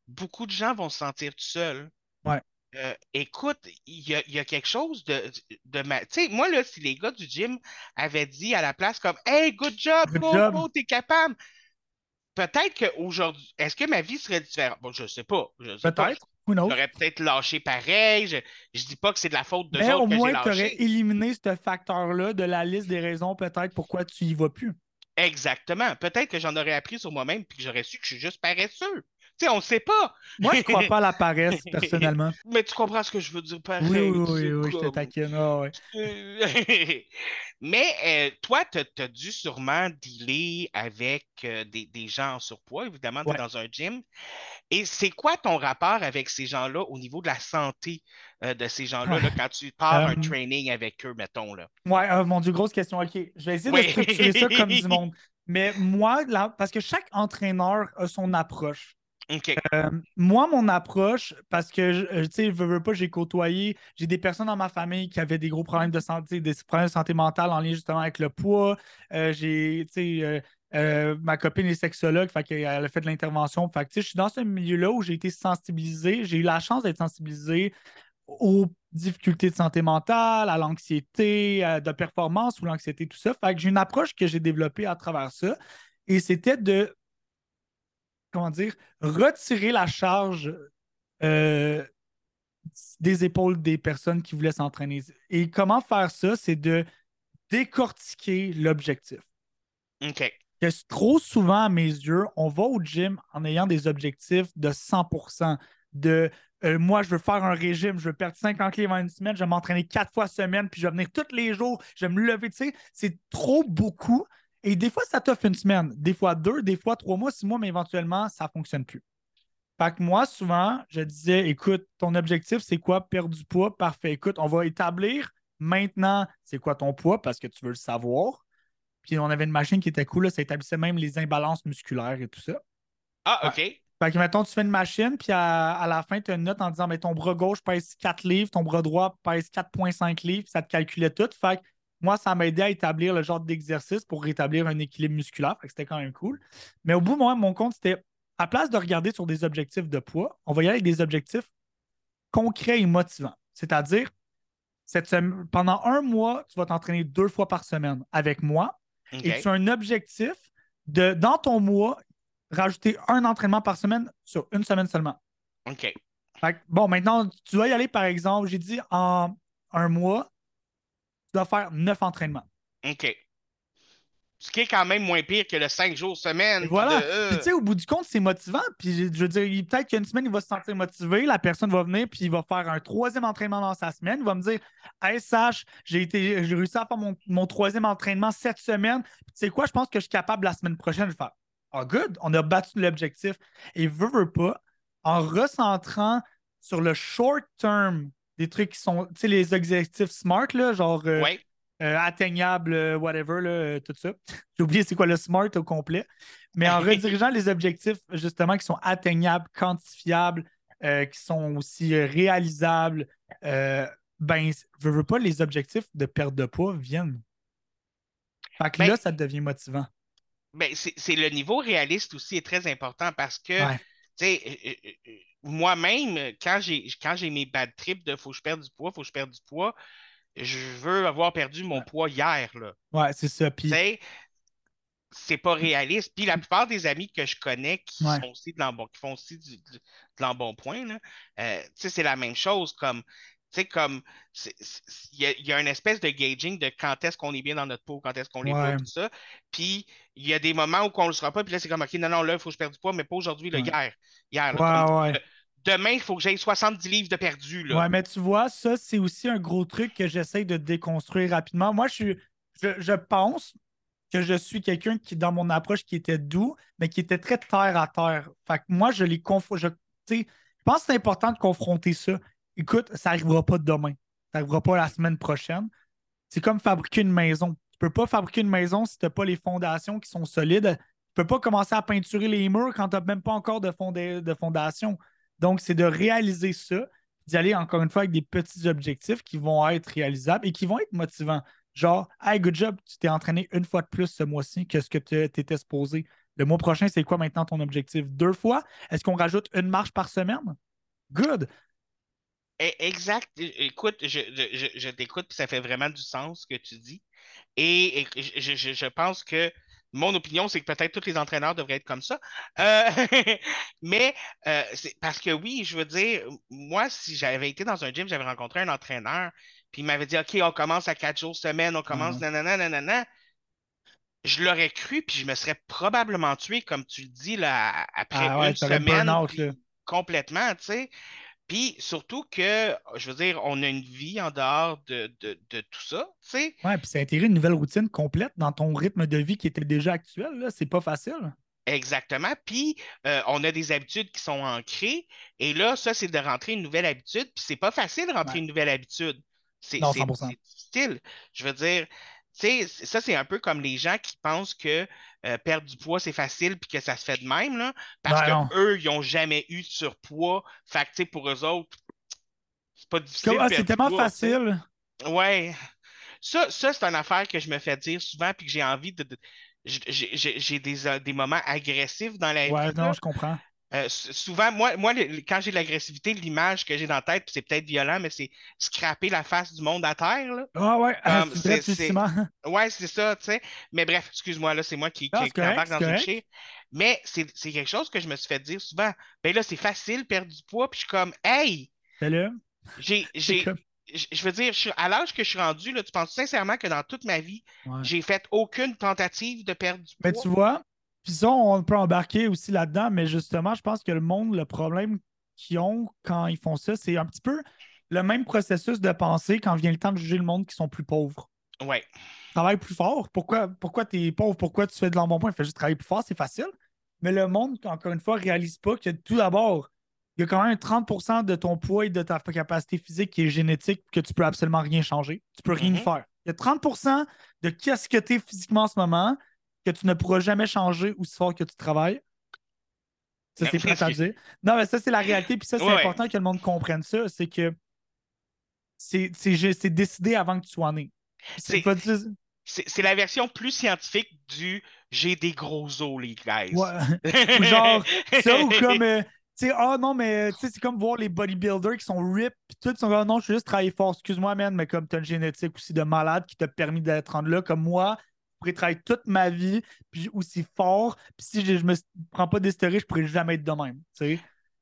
beaucoup de gens vont se sentir tout seuls. Ouais. Euh, écoute, il y, a, quelque chose de, de Tu sais, moi, là, si les gars du gym avaient dit à la place comme Hey, good job, good t'es capable. Peut-être qu'aujourd'hui, est-ce que ma vie serait différente? Bon, je sais pas. Peut-être. J'aurais peut-être lâché pareil. Je, je dis pas que c'est de la faute de Mais au moins, tu aurais éliminé ce facteur-là de la liste des raisons peut-être pourquoi tu y vas plus. Exactement. Peut-être que j'en aurais appris sur moi-même puis que j'aurais su que je suis juste paresseux. Tu sais, on ne sait pas. Moi, je ne crois pas à la paresse, personnellement. Mais tu comprends ce que je veux dire, pareil. Oui, oui, oui, je te taquine. Ah, Mais euh, toi, tu as, dû sûrement dealer avec euh, des, gens en surpoids, évidemment, dans un gym. Et c'est quoi ton rapport avec ces gens-là au niveau de la santé euh, de ces gens-là quand tu pars un training avec eux, mettons? Là? Ouais, mon Dieu, grosse question. OK, je vais essayer de structurer ça comme du monde. Mais moi, là, parce que chaque entraîneur a son approche. Euh, moi, mon approche, parce que, euh, tu sais, je veux pas, j'ai côtoyé, j'ai des personnes dans ma famille qui avaient des gros problèmes de santé, des problèmes de santé mentale en lien justement avec le poids. Euh, j'ai, tu sais, ma copine est sexologue, fait qu'elle a fait de l'intervention. Fait que, je suis dans ce milieu-là où j'ai été sensibilisé, j'ai eu la chance d'être sensibilisé aux difficultés de santé mentale, à l'anxiété, de performance ou l'anxiété, tout ça. Fait que j'ai une approche que j'ai développée à travers ça. Et c'était de comment dire, retirer la charge euh, des épaules des personnes qui voulaient s'entraîner. Et comment faire ça? C'est de décortiquer l'objectif. OK. trop souvent, à mes yeux, on va au gym en ayant des objectifs de 100% de euh, moi, je veux faire un régime, je veux perdre 50 livres en une semaine, je vais m'entraîner quatre fois semaine, puis je vais venir tous les jours, je vais me lever. Tu sais, c'est trop beaucoup. Et des fois, ça t'offre une semaine, des fois deux, des fois trois mois, six mois, mais éventuellement, ça ne fonctionne plus. Fait que moi, souvent, je disais, écoute, ton objectif, c'est quoi? Perdre du poids? Parfait. Écoute, on va établir maintenant, c'est quoi ton poids? Parce que tu veux le savoir. Puis on avait une machine qui était cool, ça établissait même les imbalances musculaires et tout ça. Ah, OK. Fait que, mettons, tu fais une machine, puis à, la fin, tu as une note en disant, mais ton bras gauche pèse 4 livres, ton bras droit pèse 4,5 livres, ça te calculait tout. Fait que moi, ça m'a aidé à établir le genre d'exercice pour rétablir un équilibre musculaire. C'était quand même cool. Mais au bout, moi, mon compte, c'était à place de regarder sur des objectifs de poids, on va y aller avec des objectifs concrets et motivants. C'est-à-dire, pendant un mois, tu vas t'entraîner deux fois par semaine avec moi. Et tu as un objectif de, dans ton mois, rajouter un entraînement par semaine sur une semaine seulement. OK. bon, maintenant, tu vas y aller, par exemple, j'ai dit en un mois, tu dois faire neuf entraînements. OK. Ce qui est quand même moins pire que le cinq jours semaine. voilà. Euh, tu sais, au bout du compte, c'est motivant. Puis je veux dire, peut-être qu'une semaine, il va se sentir motivé. La personne va venir, puis il va faire un troisième entraînement dans sa semaine. Il va me dire Hey, Sach, j'ai été, j'ai réussi à faire mon, troisième entraînement cette semaine. tu sais quoi, je pense que je suis capable la semaine prochaine de faire. Ah, good, on a battu l'objectif. Et veut, veut pas, en recentrant sur le short term des trucs qui sont, tu sais, les objectifs smart, là, genre euh, euh, atteignables, euh, whatever, tout ça. J'ai oublié c'est quoi le smart au complet. Mais en redirigeant les objectifs, justement, qui sont atteignables, quantifiables, qui sont aussi réalisables, ben, je veux pas, les objectifs de perte de poids viennent. Fait que ben là, ça devient motivant. Ben, c'est le niveau réaliste aussi est très important parce que, tu sais, moi-même, quand j'ai quand j'ai mes bad trips de faut que je perde du poids, faut que je perde du poids, je veux avoir perdu mon poids hier, là. Ouais, c'est ça. Sais, c'est pas réaliste. Puis la plupart des amis que je connais qui Ouais. sont aussi de l'embon, qui font aussi du, du- de l'embonpoint, euh, tu sais, c'est la même chose. Comme, sais, comme, il y a, il y a une espèce de gauging de quand est-ce qu'on est bien dans notre peau, quand est-ce qu'on l'est pas, Ouais. tout ça. Puis il y a des moments où on le sera pas, puis là, c'est comme, OK, non, non, là, il faut que je perde du poids, mais pas aujourd'hui, Ouais. hier. Hier, là, ouais, comme, ouais. demain, il faut que j'aille 70 livres de perdu, là. Ouais, mais tu vois, ça, c'est aussi un gros truc que j'essaie de déconstruire rapidement. Moi, je suis, je, je pense que je suis quelqu'un qui, dans mon approche, qui était doux, mais qui était très terre à terre. Fait que moi, je les conf... je, je pense que c'est important de confronter ça. Écoute, ça n'arrivera pas demain. Ça n'arrivera pas la semaine prochaine. C'est comme fabriquer une maison. Tu peux pas fabriquer une maison si tu n'as pas les fondations qui sont solides. Tu peux pas commencer à peinturer les murs quand tu n'as même pas encore de, fonda- de fondation. Donc, c'est de réaliser ça, d'y aller encore une fois avec des petits objectifs qui vont être réalisables et qui vont être motivants. Genre, hey, good job, tu t'es entraîné une fois de plus ce mois-ci que ce que tu étais supposé. Le mois prochain, c'est quoi maintenant ton objectif? Deux fois? Est-ce qu'on rajoute une marche par semaine? Good. Eh, Exact. Écoute, je, je, je- je t'écoute, puis ça fait vraiment du sens ce que tu dis. Et, et je, je- je pense que mon opinion, c'est que peut-être tous les entraîneurs devraient être comme ça. Euh, mais euh, c'est parce que oui, je veux dire, moi, si j'avais été dans un gym, j'avais rencontré un entraîneur, puis il m'avait dit, OK, on commence à quatre jours semaine, on commence, Mhm. nanana, nanana. Je l'aurais cru, puis je me serais probablement tué, comme tu le dis, là, après Ah ouais, une semaine, là. complètement, tu sais. Puis surtout que, je veux dire, on a une vie en dehors de, de, de tout ça, tu sais. Ouais, puis c'est intégrer une nouvelle routine complète dans ton rythme de vie qui était déjà actuel. Là. C'est pas facile. Exactement. Puis euh, on a des habitudes qui sont ancrées. Et là, ça, c'est de rentrer une nouvelle habitude. Puis c'est pas facile de rentrer Ouais. une nouvelle habitude. C'est Non, c'est- 100%. c'est difficile. Je veux dire, sais, ça, c'est un peu comme les gens qui pensent que euh, perdre du poids, c'est facile puis que ça se fait de même, là. Parce Ben que non. eux, ils n'ont jamais eu de surpoids. Fait que, pour eux autres, c'est pas difficile. Ah, c'est tellement poids, facile. Ouais. Ça, ça c'est une affaire que je me fais dire souvent puis que j'ai envie de. de- j'ai- des, euh, des moments agressifs dans la Ouais, vie. non, là. je comprends. Euh, souvent, moi, moi le- quand j'ai de l'agressivité, l'image que j'ai dans la tête, c'est peut-être violent, mais c'est scraper la face du monde à terre. Là. Ah ouais, ah, c'est. Ouais, c'est ça, tu sais. Mais bref, excuse-moi, là, c'est moi qui, Non, qui, c'est qui correct, dans une correct. chire. Mais c'est c'est quelque chose que je me suis fait dire souvent. Ben là, c'est facile, perdre du poids, puis je suis comme, hey, j'ai, C'est j'ai, comme- je veux dire, je suis- à l'âge que je suis rendu, là, tu penses sincèrement que dans toute ma vie, Ouais. j'ai fait aucune tentative de perdre du Mais poids? tu vois, puis ça, on peut embarquer aussi là-dedans, mais justement, je pense que le monde, le problème qu'ils ont quand ils font ça, c'est un petit peu le même processus de pensée quand vient le temps de juger le monde qui sont plus pauvres. Ouais. Travaille plus fort. Pourquoi, pourquoi tu es pauvre? Pourquoi tu fais de l'embonpoint? Fais juste travailler plus fort, c'est facile. Mais le monde, encore une fois, réalise pas que tout d'abord, il y a quand même 30% de ton poids et de ta capacité physique qui est génétique que tu peux absolument rien changer. Tu peux rien Mhm. faire. Il y a 30% de qu'est-ce que tu es physiquement en ce moment que tu ne pourras jamais changer aussi fort que tu travailles. Ça, c'est plate à dire. Non, mais ça, c'est la réalité. Puis ça, c'est Ouais, important que le monde comprenne ça. C'est que c'est décidé avant que tu sois né. C'est C'est- pas dire- C'est c'est la version plus scientifique du j'ai des gros os, les guys. Ouais. Ou genre, ça, ou comme, euh, tu sais, ah non, mais tu sais, c'est comme voir les bodybuilders qui sont rip, puis tout, ils sont comme, non, je suis juste travailler fort, excuse-moi, man, mais comme tu as une génétique aussi de malade qui t'a permis d'être rendu là, comme moi, pourrais travailler toute ma vie, puis aussi fort, puis si je, je me prends pas stéroïdes, je pourrais jamais être de même, tu sais.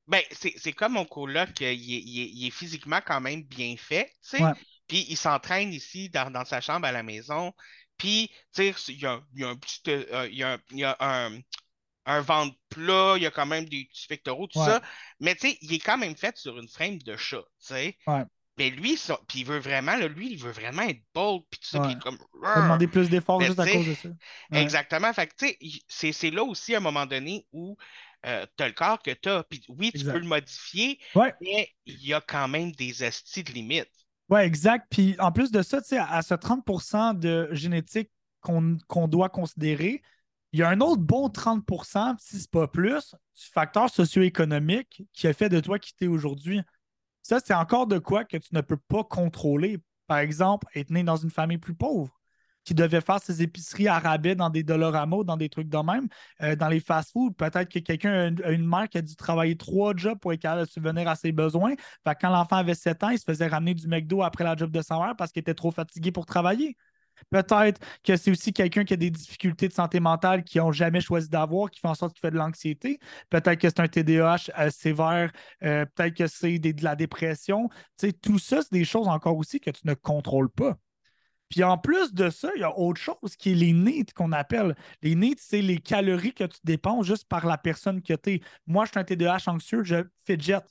Ben, c'est comme mon coloc, il est, il est- il est physiquement quand même bien fait, tu sais. Ouais. Puis il s'entraîne ici dans, dans sa chambre à la maison. Puis, tu sais, il y a, il y a un petit. euh, il y a, un, il y a un- un ventre plat, il y a quand même des petits pectoraux, tout Ouais. ça. Mais tu sais, il est quand même fait sur une frame de chat, tu sais. Ouais. Mais lui, ça, puis il veut vraiment, là, lui, il veut vraiment être bold, puis tout ça, puis comme. Demander plus d'efforts juste à cause de ça. Ouais. Exactement. Fait que, tu sais, c'est là aussi à un moment donné où tu as le corps que tu as. Puis oui, tu Exact. peux le modifier, Ouais. mais il y a quand même des astis de limites. Ouais, exact. Puis en plus de ça, tu sais, à ce 30% de génétique qu'on doit considérer, il y a un autre bon 30% si c'est pas plus, du facteur socio-économique qui a fait de toi qui t'es aujourd'hui. Ça, c'est encore de quoi que tu ne peux pas contrôler. Par exemple, être né dans une famille plus pauvre. qui devait faire ses épiceries à dans des Dolorama, dans des trucs de même, euh, dans les fast-foods. Peut-être que quelqu'un a une, mère qui a dû travailler trois jobs pour être capable de subvenir à ses besoins. Quand l'enfant avait 7 ans, il se faisait ramener du McDo après la job de sa mère parce qu'il était trop fatigué pour travailler. Peut-être que c'est aussi quelqu'un qui a des difficultés de santé mentale qu'ils n'ont jamais choisi d'avoir, qui fait en sorte qu'il fait de l'anxiété. Peut-être que c'est un TDAH euh, sévère. Euh, peut-être que c'est de la dépression. tout ça, c'est des choses encore aussi que tu ne contrôles pas. Puis en plus de ça, il y a autre chose qui est les needs qu'on appelle. Les needs, c'est les calories que tu dépenses juste par la personne que tu es. Moi, je suis un TDAH anxieux, je jet.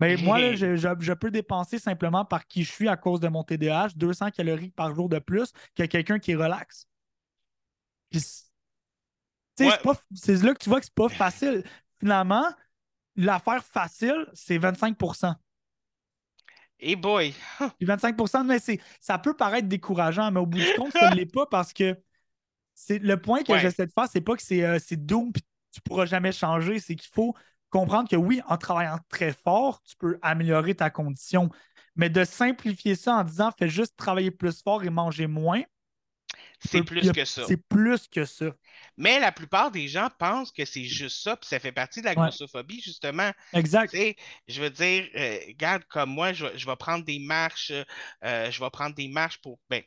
Mais moi, je, peux dépenser simplement par qui je suis à cause de mon TDAH 200 calories par jour de plus que quelqu'un qui est relax. c'est là que tu vois que c'est pas facile. Finalement, l'affaire facile, c'est 25% et boy! 25% mais ça peut paraître décourageant, mais au bout du compte, ça ne l'est pas parce que c'est le point que j'essaie de faire, c'est pas que c'est euh, doom et tu pourras jamais changer, c'est qu'il faut comprendre que oui, en travaillant très fort, tu peux améliorer ta condition. Mais de simplifier ça en disant fais juste travailler plus fort et manger moins, c'est plus que ça. C'est plus que ça. Mais la plupart des gens pensent que c'est juste ça, puis ça fait partie de la grossophobie, justement. Exact. je veux dire, euh, regarde, comme moi, je, vais prendre des marches, euh, je vais prendre des marches pour. Ben,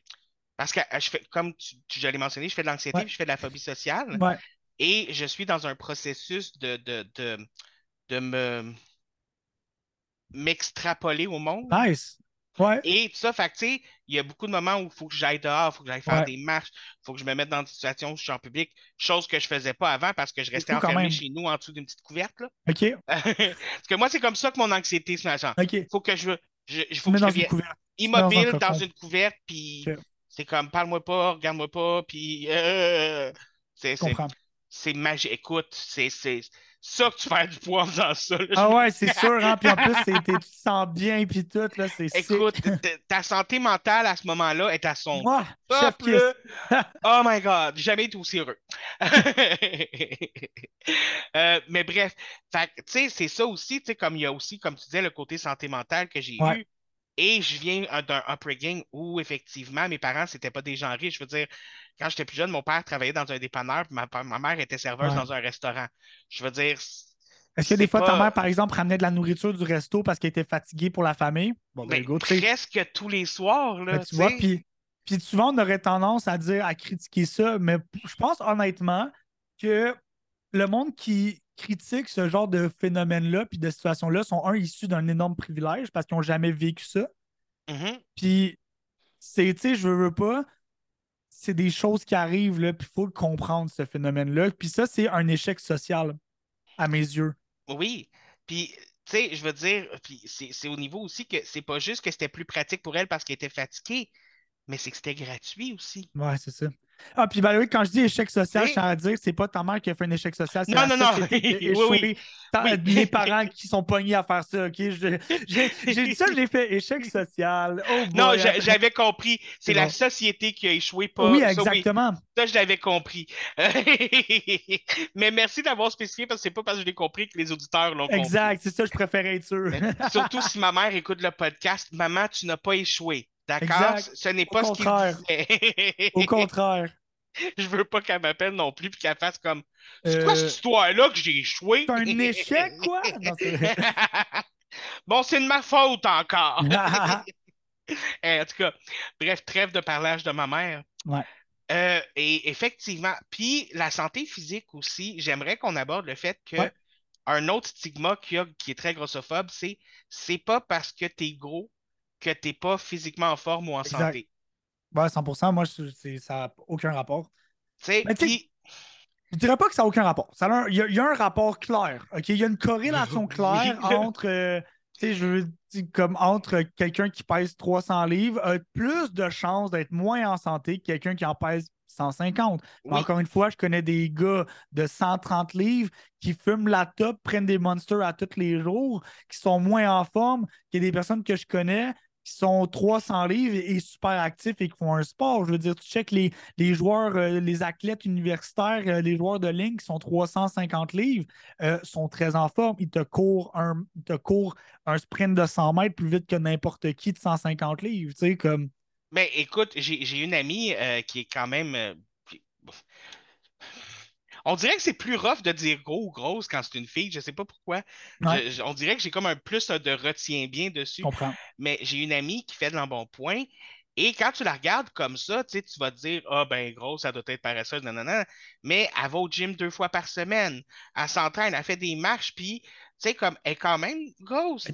parce que euh, je fais, comme tu, tu l'ai mentionné, je fais de l'anxiété, puis je fais de la phobie sociale. Et je suis dans un processus de, de, de, de me m'extrapoler au monde. Nice. Ouais. Et tout ça, fait il y a beaucoup de moments où il faut que j'aille dehors, il faut que j'aille faire des marches, il faut que je me mette dans des situations où je suis en public, chose que je ne faisais pas avant parce que je restais enfermé chez nous en dessous d'une petite couverte. Là. OK. parce que moi, c'est comme ça que mon anxiété se met Il faut que je, je, faut que je immobile dans, une couverte, puis c'est comme parle-moi pas, regarde-moi pas, puis euh, c'est magique. Écoute, c'est ça que tu fais du poids en faisant ça. Ah ouais, c'est sûr. Hein? Puis en plus, tu te sens bien, puis tout. Là, c'est Écoute, ta santé mentale à ce moment-là est à son top. oh my God, jamais été aussi heureux. Euh, mais bref, tu sais, c'est ça aussi, tu sais, comme il y a aussi, comme tu disais, le côté santé mentale que j'ai eu. Et je viens d'un upbringing où, effectivement, mes parents, c'était pas des gens riches. Je veux dire, quand j'étais plus jeune, mon père travaillait dans un dépanneur, ma, ma mère était serveuse dans un restaurant. Je veux dire. Est-ce que des fois, ta mère, par exemple, ramenait de la nourriture du resto parce qu'elle était fatiguée pour la famille? Bon, ben, ben presque tous les soirs. Là, ben, tu vois, puis, puis souvent, on aurait tendance à dire, à critiquer ça, mais je pense honnêtement que le monde qui critique ce genre de phénomène-là puis de situation-là sont, un, issus d'un énorme privilège parce qu'ils n'ont jamais vécu ça. Mm-hmm. Puis, c'est, tu sais, je veux pas, c'est des choses qui arrivent, là, puis il faut comprendre, ce phénomène-là. Puis ça, c'est un échec social, à mes yeux. Oui. Puis, tu sais, je veux dire, puis c'est au niveau aussi que c'est pas juste que c'était plus pratique pour elle parce qu'elle était fatiguée, mais c'est que c'était gratuit aussi. Ouais, c'est ça. Ah, puis ben, oui, quand je dis échec social, je tiens à dire c'est pas ta mère qui a fait un échec social, non, non, non. oui, oui. Les parents qui sont pognés à faire ça, OK? J'ai dit ça, je l'ai fait échec social. Oh non, j'avais compris. C'est la société qui a échoué, pas. Oui, exactement. Ça, je l'avais compris. Mais merci d'avoir spécifié parce que c'est pas parce que je l'ai compris que les auditeurs l'ont compris. Exact, c'est ça, je préférais être sûr. Surtout si ma mère écoute le podcast, maman, tu n'as pas échoué. D'accord? Ce n'est pas ce qu'il disait. Au contraire. Je veux pas qu'elle m'appelle non plus puis qu'elle fasse comme C'est quoi cette euh, histoire-là que j'ai échoué? C'est un échec, quoi? bon, c'est de ma faute encore. Eh, en tout cas, bref, trêve de parlage de ma mère. Ouais. Euh, et effectivement, puis la santé physique aussi, j'aimerais qu'on aborde le fait que un autre stigma qui, a, qui est très grossophobe, c'est c'est pas parce que tu es gros que tu n'es pas physiquement en forme ou en santé. Ouais, 100% Moi, ça n'a aucun rapport. Tu sais, Je dirais pas que ça n'a aucun rapport. Il y, a un rapport clair. Il y a une corrélation claire entre, euh, je veux dire, comme entre quelqu'un qui pèse 300 livres a plus de chances d'être moins en santé que quelqu'un qui en pèse 150. Encore une fois, je connais des gars de 130 livres qui fument la top, prennent des monsters à tous les jours, qui sont moins en forme que des personnes que je connais qui sont 300 livres et super actifs et qui font un sport. Je veux dire, tu check les, les joueurs, euh, les athlètes universitaires, euh, les joueurs de ligne qui sont 350 livres, euh, sont très en forme. Ils te courent un, te un sprint de 100 mètres plus vite que n'importe qui de 150 livres. Tu sais, comme Ben, écoute, j'ai une amie qui est quand même. Euh, On dirait que c'est plus rough de dire gros ou grosse quand c'est une fille. Je sais pas pourquoi. Ouais. Je- je- on dirait que j'ai comme un plus de retiens bien dessus. comprends. Mais j'ai une amie qui fait de l'embonpoint. Et quand tu la regardes comme ça, tu vas te dire, ah ben grosse, ça doit être paresseuse, nanana. Mais elle va au gym deux fois par semaine. Elle s'entraîne, elle fait des marches, puis, tu sais, comme, elle est quand même grosse.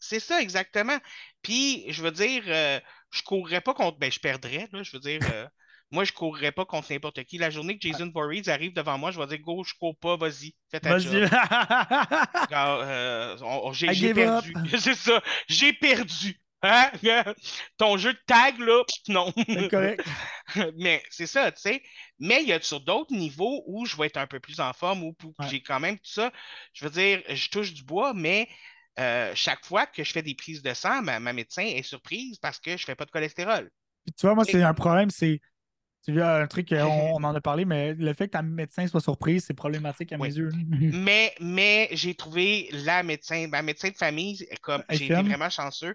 C'est ça exactement. Puis, je veux dire, euh, je courrais pas contre, ben je perdrais, là, je veux dire, euh, moi, je courrais pas contre n'importe qui. La journée que Jason Voorhees arrive devant moi, je vais dire, go, je cours pas, vas-y, fais ta Vas-y. job. Euh, j'ai perdu. C'est ça. J'ai perdu. Hein? Ton jeu de tag, là, non. Correct. Mais c'est ça, tu sais. Mais il y a sur d'autres niveaux où je vais être un peu plus en forme, où, où Ouais. j'ai quand même tout ça? Je veux dire, je touche du bois, mais euh, chaque fois que je fais des prises de sang, ma, ma médecin est surprise parce que je fais pas de cholestérol. Puis tu vois, moi, c'est un problème, c'est. Tu vois, un truc, euh, on, on en a parlé, mais le fait que ta médecin soit surprise, c'est problématique à Oui. mes yeux. Mais, mais j'ai trouvé la médecin, ma médecin de famille, comme j'ai été vraiment chanceux.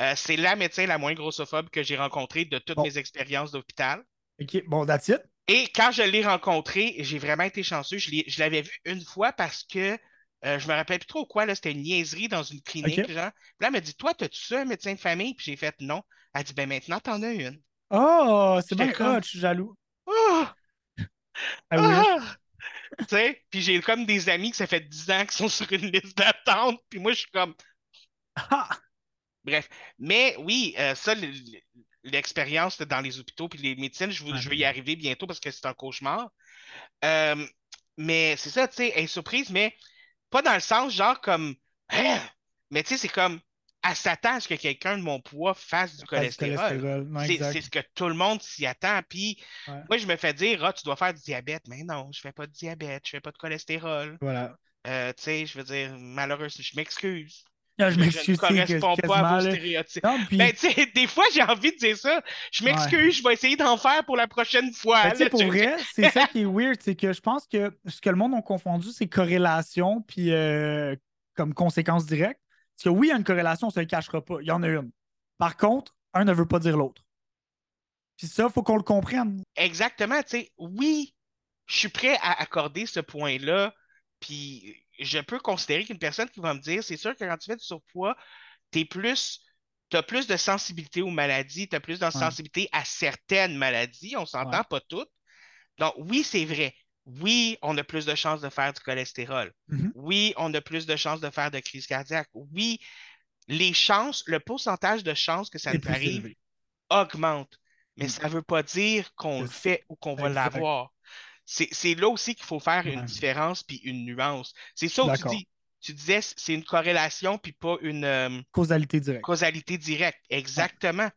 Euh, c'est la médecin la moins grossophobe que j'ai rencontrée de toutes Bon. mes expériences d'hôpital. OK, bon, that's it. Et quand je l'ai rencontrée, j'ai vraiment été chanceux. Je l'avais vu une fois parce que euh, je me rappelle plus trop quoi, là, c'était une niaiserie dans une clinique, genre. Puis là, elle m'a dit, toi, t'as-tu ça, un médecin de famille? Puis j'ai fait non. Elle dit, ben maintenant, t'en as une. Oh, c'est bien comme- hot, je suis jaloux. Oh! Ah oui. Ah! Tu sais, puis j'ai comme des amis que ça fait 10 ans qui sont sur une liste d'attente, puis moi, je suis comme, Ah! bref. Mais oui, euh, ça, le- le- l'expérience dans les hôpitaux puis les médecines, je, vous- je vais y arriver bientôt parce que c'est un cauchemar. Euh, mais c'est ça, tu sais, elle est surprise, mais pas dans le sens genre comme, Hein? mais tu sais, c'est comme, elle s'attend à ce que quelqu'un de mon poids fasse du cholestérol. C'est ce que tout le monde s'y attend. Puis Ouais. moi, je me fais dire, ah, tu dois faire du diabète. Mais non, je fais pas de diabète, je fais pas de cholestérol. Voilà. Euh, tu sais, je veux dire, malheureusement, je m'excuse. Je Je, je m'excuse, ne que- corresponds pas à vos stéréotypes. Non, puis, Ben, des fois, j'ai envie de dire ça. Je m'excuse, je vais essayer d'en faire pour la prochaine fois. ben, là. pour vrai, c'est ça qui est weird, c'est que je pense que ce que le monde a confondu, c'est corrélation, puis euh, comme conséquence directe. Parce que oui, il y a une corrélation, on ne se le cachera pas. Il y en a une. Par contre, un ne veut pas dire l'autre. Puis ça, il faut qu'on le comprenne. Exactement, tu sais, oui, je suis prêt à accorder ce point-là, puis je peux considérer qu'une personne qui va me dire, c'est sûr que quand tu fais du surpoids, t'es plus, t'as plus de sensibilité aux maladies, t'as plus de Ouais. sensibilité à certaines maladies, on s'entend Ouais. pas toutes. Donc, oui, c'est vrai. Oui, on a plus de chances de faire du cholestérol. Mhm. Oui, on a plus de chances de faire de crise cardiaque. Oui, les chances, le pourcentage de chances que ça nous arrive élevé. augmente. Mais Mm. ça ne veut pas dire qu'on le fait ou qu'on va l'avoir. C'est là aussi qu'il faut faire une différence puis une nuance. C'est ça où tu dis, tu disais, c'est une corrélation puis pas une euh, Causalité directe. causalité directe. Exactement.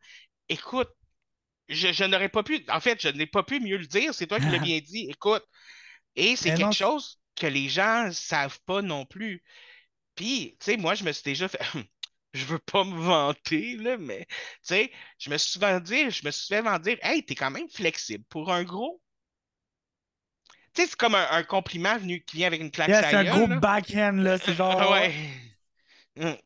Écoute, je, je n'aurais pas pu, en fait, je n'ai pas pu mieux le dire. C'est toi qui l'as bien dit. Écoute, et c'est quelque non, chose que les gens ne savent pas non plus. Puis, tu sais, moi, je me suis déjà fait. Je veux pas me vanter, là, mais tu sais, je me suis souvent dit, je me suis souvent dire, hey, t'es quand même flexible pour un gros. Tu sais, c'est comme un, un compliment venu qui vient avec une claque Yeah, c'est un gros là. backhand, là. C'est genre. Ouais. Hum.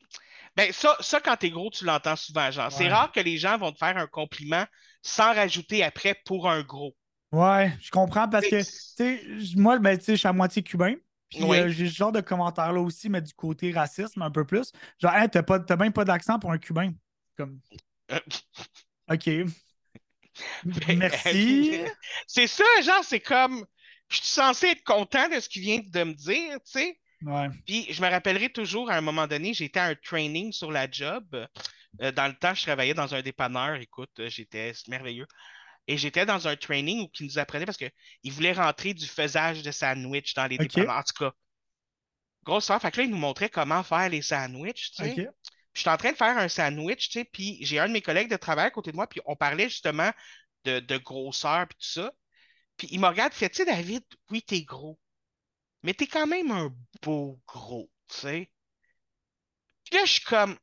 Ben, ça, ça, quand t'es gros, tu l'entends souvent, genre. C'est rare que les gens vont te faire un compliment sans rajouter après pour un gros. Ouais, je comprends parce que, tu moi, ben, je suis à moitié cubain. Puis Oui. euh, j'ai ce genre de commentaire-là aussi, mais du côté racisme un peu plus. Genre, Hey, t'as pas, t'as même pas d'accent pour un cubain. Comme, Euh, OK. Ben, Merci. C'est ça, genre, c'est comme, je suis censé être content de ce qu'il vient de me dire, tu sais. Ouais. Puis je me rappellerai toujours, à un moment donné, j'étais à un training sur la job. Euh, dans le temps, je travaillais dans un dépanneur. Écoute, j'étais merveilleux. Et j'étais dans un training où ils nous apprenaient parce qu'ils voulaient rentrer du faisage de sandwich dans les Ok. dépanneurs. En tout cas, grosse affaire. Fait que là, ils nous montraient comment faire les sandwichs, tu sais. OK. Puis j'étais en train de faire un sandwich, tu sais, puis j'ai un de mes collègues de travail à côté de moi, puis on parlait justement de, de grosseur, puis tout ça. Puis il me regarde, il fait, tu sais, David, oui, t'es gros, mais t'es quand même un beau gros, tu sais. Puis là, je suis comme,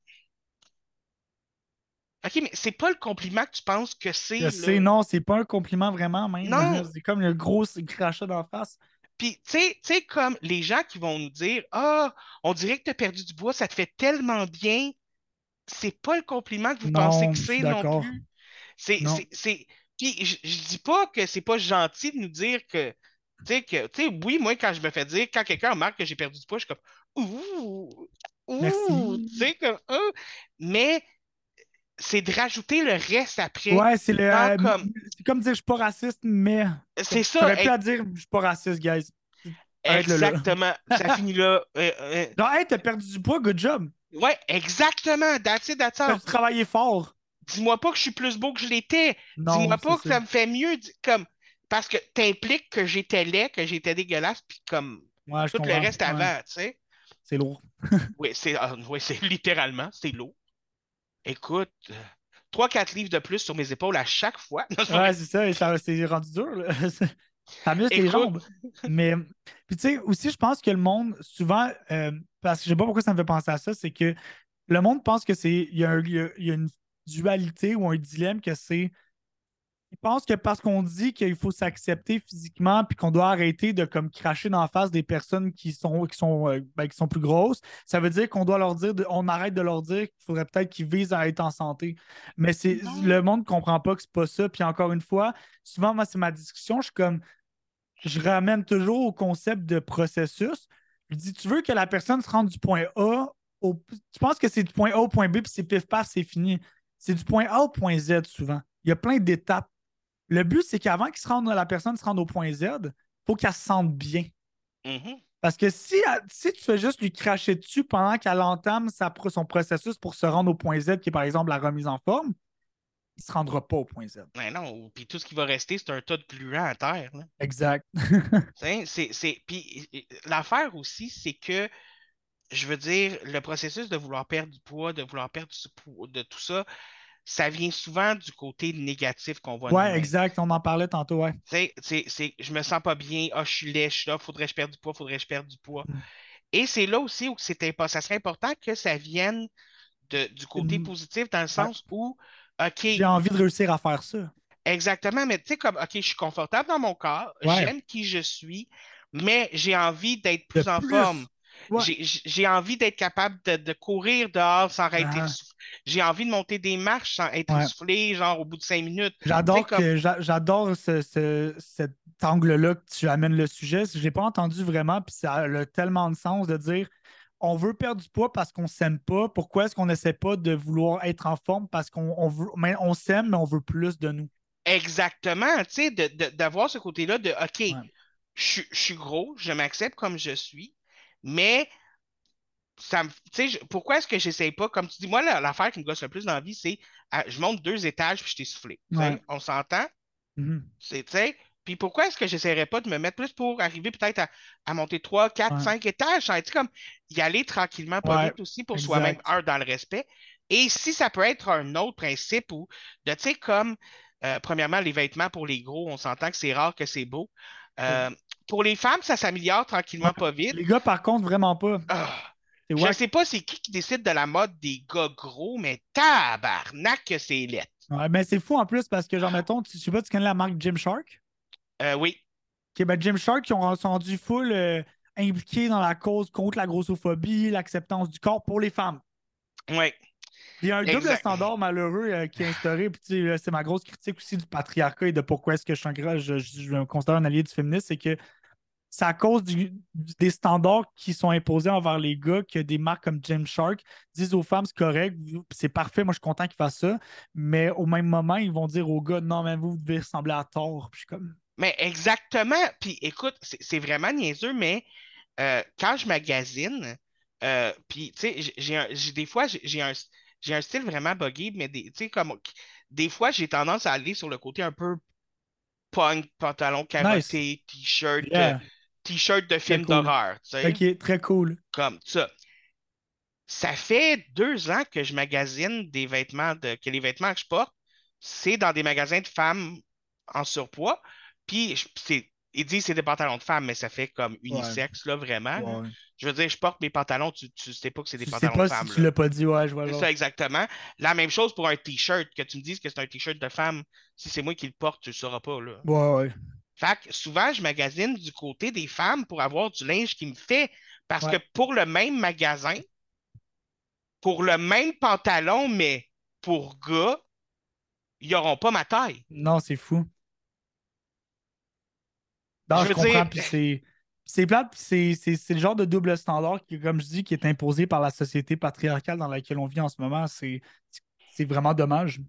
OK, mais c'est pas le compliment que tu penses que c'est, là. non, c'est pas un compliment vraiment, même. Non. C'est comme le gros crachat d'en face. Puis, tu sais, tu comme les gens qui vont nous dire, ah, on dirait que t'as perdu du bois, ça te fait tellement bien. C'est pas le compliment que vous Non, pensez que c'est non plus. C'est, Non. c'est, c'est- Puis je, je dis pas que c'est pas gentil de nous dire que. Tu sais, que, tu oui, moi, quand je me fais dire, quand quelqu'un remarque que j'ai perdu du poids, je suis comme Ouh, ouh, tu sais, comme Ah. Mais c'est de rajouter le reste après. Ouais, c'est le. Euh, comme- C'est comme dire je suis pas raciste, mais. C'est ça, T'aurais pu à dire je suis pas raciste, guys. exactement. Ça finit là. Euh, euh, Genre, hey, t'as perdu du poids, good job. ouais, exactement. That's it, that's all. T'as travaillé fort. Dis-moi pas que je suis plus beau que je l'étais. Non. Dis-moi pas que ça me fait mieux. Comme, parce que t'impliques que j'étais laid, que j'étais dégueulasse, puis comme Ouais, je tout le reste Ouais, avant, tu sais. C'est lourd. Oui, c'est ah, ouais, littéralement, c'est lourd. Écoute, euh, 3-4 livres de plus sur mes épaules à chaque fois. Ouais, c'est ça, et ça c'est rendu dur. Là. ça muscle les jambes. Mais, puis tu sais, aussi, je pense que le monde, souvent, euh, parce que je sais pas pourquoi ça me fait penser à ça, c'est que le monde pense que c'est. Il y, y a une dualité ou un dilemme que c'est. Ils pensent que parce qu'on dit qu'il faut s'accepter physiquement puis qu'on doit arrêter de comme cracher dans la face des personnes qui sont, qui sont, euh, ben, qui sont plus grosses, ça veut dire qu'on doit leur dire, de- on arrête de leur dire qu'il faudrait peut-être qu'ils visent à être en santé. Mais c'est Non. le monde ne comprend pas que c'est pas ça. Puis encore une fois, souvent, moi, c'est ma discussion, je suis comme je ramène toujours au concept de processus. Je dis, tu veux que la personne se rende du point A au. Tu penses que c'est du point A au point B, puis c'est pif paf, c'est fini. C'est du point A au point Z souvent. Il y a plein d'étapes. Le but, c'est qu'avant qu'il se rende, la personne se rende au point Z, il faut qu'elle se sente bien. Mhm. Parce que si, si tu fais juste lui cracher dessus pendant qu'elle entame sa son processus pour se rendre au point Z, qui est par exemple la remise en forme, il ne se rendra pas au point Z. Ouais, non, puis tout ce qui va rester, c'est un tas de gluants à terre. là. Exact. T'sais, C'est, c'est... Puis l'affaire aussi, c'est que, je veux dire, le processus de vouloir perdre du poids, de vouloir perdre du de tout ça, ça vient souvent du côté négatif qu'on voit ouais, nous-mêmes. exact. On en parlait tantôt, ouais. T'sais, je me sens pas bien, ah, je suis laid, je suis là, faudrait que je perde du poids, faudrait que je perde du poids. Mm. Et c'est là aussi où ça serait important que ça vienne de, du côté Mm. positif, dans le sens où, OK, J'ai envie de réussir à faire ça. Exactement, mais tu sais, comme, OK, je suis confortable dans mon corps, Ouais. j'aime qui je suis, mais j'ai envie d'être plus De en plus. forme. Ouais. J'ai- envie d'être capable de, de courir dehors sans être Ah. J'ai envie de monter des marches sans être Ouais. essoufflé, genre au bout de cinq minutes. J'adore comme- j'adore ce, ce- cet angle-là que tu amènes le sujet. Je l'ai pas entendu vraiment, puis ça a tellement de sens de dire on veut perdre du poids parce qu'on s'aime pas. Pourquoi est-ce qu'on n'essaie pas de vouloir être en forme? Parce qu'on on veut, mais on s'aime, mais on veut plus de nous. Exactement, tu sais, de- de- d'avoir ce côté-là de, OK, Ouais. je, suis- je suis gros, je m'accepte comme je suis, mais ça me, pourquoi est-ce que j'essaye pas, comme tu dis, moi, la- l'affaire qui me gosse le plus dans la vie, c'est, ah, je monte deux étages puis je t'ai soufflé. Ouais. On s'entend? C'est, tu sais, puis pourquoi est-ce que j'essaierais pas de me mettre plus pour arriver peut-être à, à monter trois, quatre, Ouais. cinq étages, ça, tu sais, comme y aller tranquillement, pas Ouais, vite aussi pour soi-même, un, dans le respect. Et si ça peut être un autre principe ou de, tu sais, comme, euh, premièrement, les vêtements pour les gros, on s'entend que c'est rare que c'est beau. Euh, pour les femmes, ça s'améliore tranquillement, Ouais. pas vite. Les gars, par contre, vraiment pas. Ah, je wack. sais pas c'est qui qui décide de la mode des gars gros, mais tabarnak que c'est laid. Ouais, mais c'est fou en plus parce que, genre, mettons, tu, je sais pas, tu connais la marque Gymshark? Euh, oui, Ok, ben Gymshark, qui ont sont rendus full euh, impliqués dans la cause contre la grossophobie, l'acceptance du corps pour les femmes. oui. Il y a un double standard malheureux euh, qui est instauré. C'est ma grosse critique aussi du patriarcat et de pourquoi est-ce que je, suis un je, je- je me considère un allié du féminisme, c'est que c'est à cause du- des standards qui sont imposés envers les gars que des marques comme Gymshark disent aux femmes c'est correct, c'est parfait, moi je suis content qu'ils fassent ça. Mais au même moment, ils vont dire aux gars non, mais vous, vous devez ressembler à tort. Puis je suis comme. Mais exactement. Puis écoute, c'est vraiment niaiseux, mais euh, quand je magasine, euh, puis tu sais, j'ai- des fois, j'ai un, j'ai un style vraiment buggy, mais des, tu sais, comme des fois, j'ai tendance à aller sur le côté un peu punk, pantalon carotté, t-shirt, Yeah. t-shirt de film cool. d'horreur, Ok, très cool. comme ça. Ça fait deux ans que je magasine des vêtements, de, que les vêtements que je porte, c'est dans des magasins de femmes en surpoids. Puis, c'est, ils disent que c'est des pantalons de femmes, mais ça fait comme unisexe, là, vraiment. Ouais. Je veux dire, je porte mes pantalons, tu, tu sais pas que c'est des Tu sais pantalons pas de femmes. si tu l'as pas dit, ouais, je vois C'est ça, exactement. La même chose pour un t-shirt, que tu me dises que c'est un t-shirt de femme. Si c'est moi qui le porte, tu le sauras pas, là. Ouais, ouais. Fait que souvent, je magasine du côté des femmes pour avoir du linge qui me fait. Parce Ouais. que pour le même magasin, pour le même pantalon, mais pour gars, ils n'auront pas ma taille. Non, c'est fou. Non, Je comprends. dire- Puis c'est. C'est plate, puis c'est- c'est c'est le genre de double standard qui, comme je dis, qui est imposé par la société patriarcale dans laquelle on vit en ce moment. C'est c'est vraiment dommage.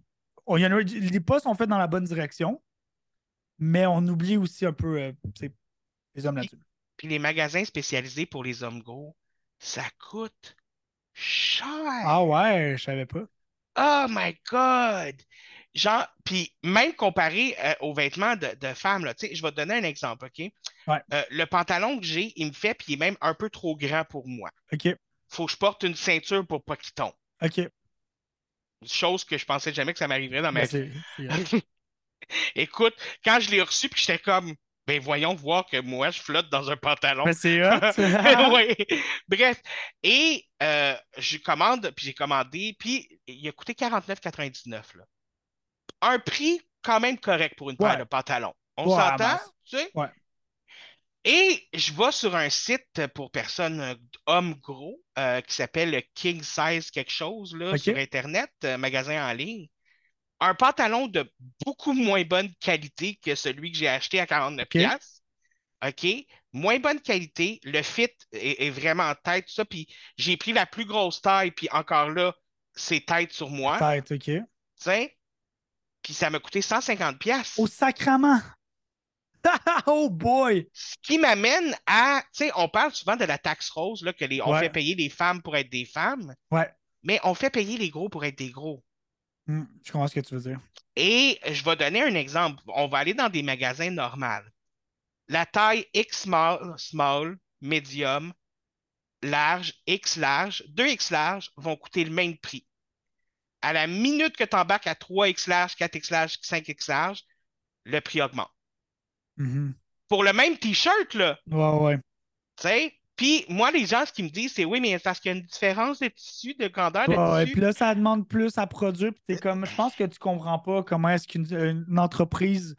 On- y en a, les pas sont faits dans la bonne direction, mais on oublie aussi un peu euh, les hommes là-dessus. Puis les magasins spécialisés pour les hommes gros, ça coûte cher. Ah ouais, je savais pas. Oh my God! Genre, puis même comparé euh, aux vêtements de, de femmes, là, tu sais, je vais te donner un exemple, OK? Ouais. Euh, le pantalon que j'ai, il me fait, puis il est même un peu trop grand pour moi. OK, Faut que je porte une ceinture pour pas qu'il tombe. OK. Chose que je pensais jamais que ça m'arriverait dans ma Ben, vie. Écoute, quand je l'ai reçu, puis j'étais comme, ben voyons voir que moi, je flotte dans un pantalon. ben, c'est. Oui. Bref. Et euh, je commande, puis j'ai commandé, puis il a coûté 49,99. Un prix quand même correct pour une paire Ouais. de pantalons. On Ouais, s'entend, tu sais? Ouais. Et je vais sur un site pour personnes euh, hommes gros euh, qui s'appelle King Size quelque chose là, sur Internet, euh, magasin en ligne. Un pantalon de beaucoup moins bonne qualité que celui que j'ai acheté à 49 Ok. piastres. OK? Moins bonne qualité. Le fit est, est vraiment en tête, tout ça. Puis j'ai pris la plus grosse taille, puis encore là, c'est tête sur moi. Tête, OK. tu sais? Puis ça m'a coûté 150 piastres. Au sacrement! oh boy! Ce qui m'amène à, tu sais, on parle souvent de la taxe rose, là, que les, on Ouais. fait payer les femmes pour être des femmes, Ouais, mais on fait payer les gros pour être des gros. Hmm, je comprends ce que tu veux dire. Et je vais donner un exemple. On va aller dans des magasins normaux. La taille X small, small, medium, large, X large, 2X large vont coûter le même prix. À la minute que tu embarques à 3X large, 4X large, 5X large, le prix augmente. Mhm. Pour le même t-shirt, là, Ouais, ouais. Tu sais? Puis moi, les gens, ce qu'ils me disent, c'est oui, mais parce qu'il y a une différence de tissu, de grandeur de Ouais, tissu. Puis là, ça demande plus à produire. Puis comme, je pense que tu comprends pas comment est-ce qu'une une entreprise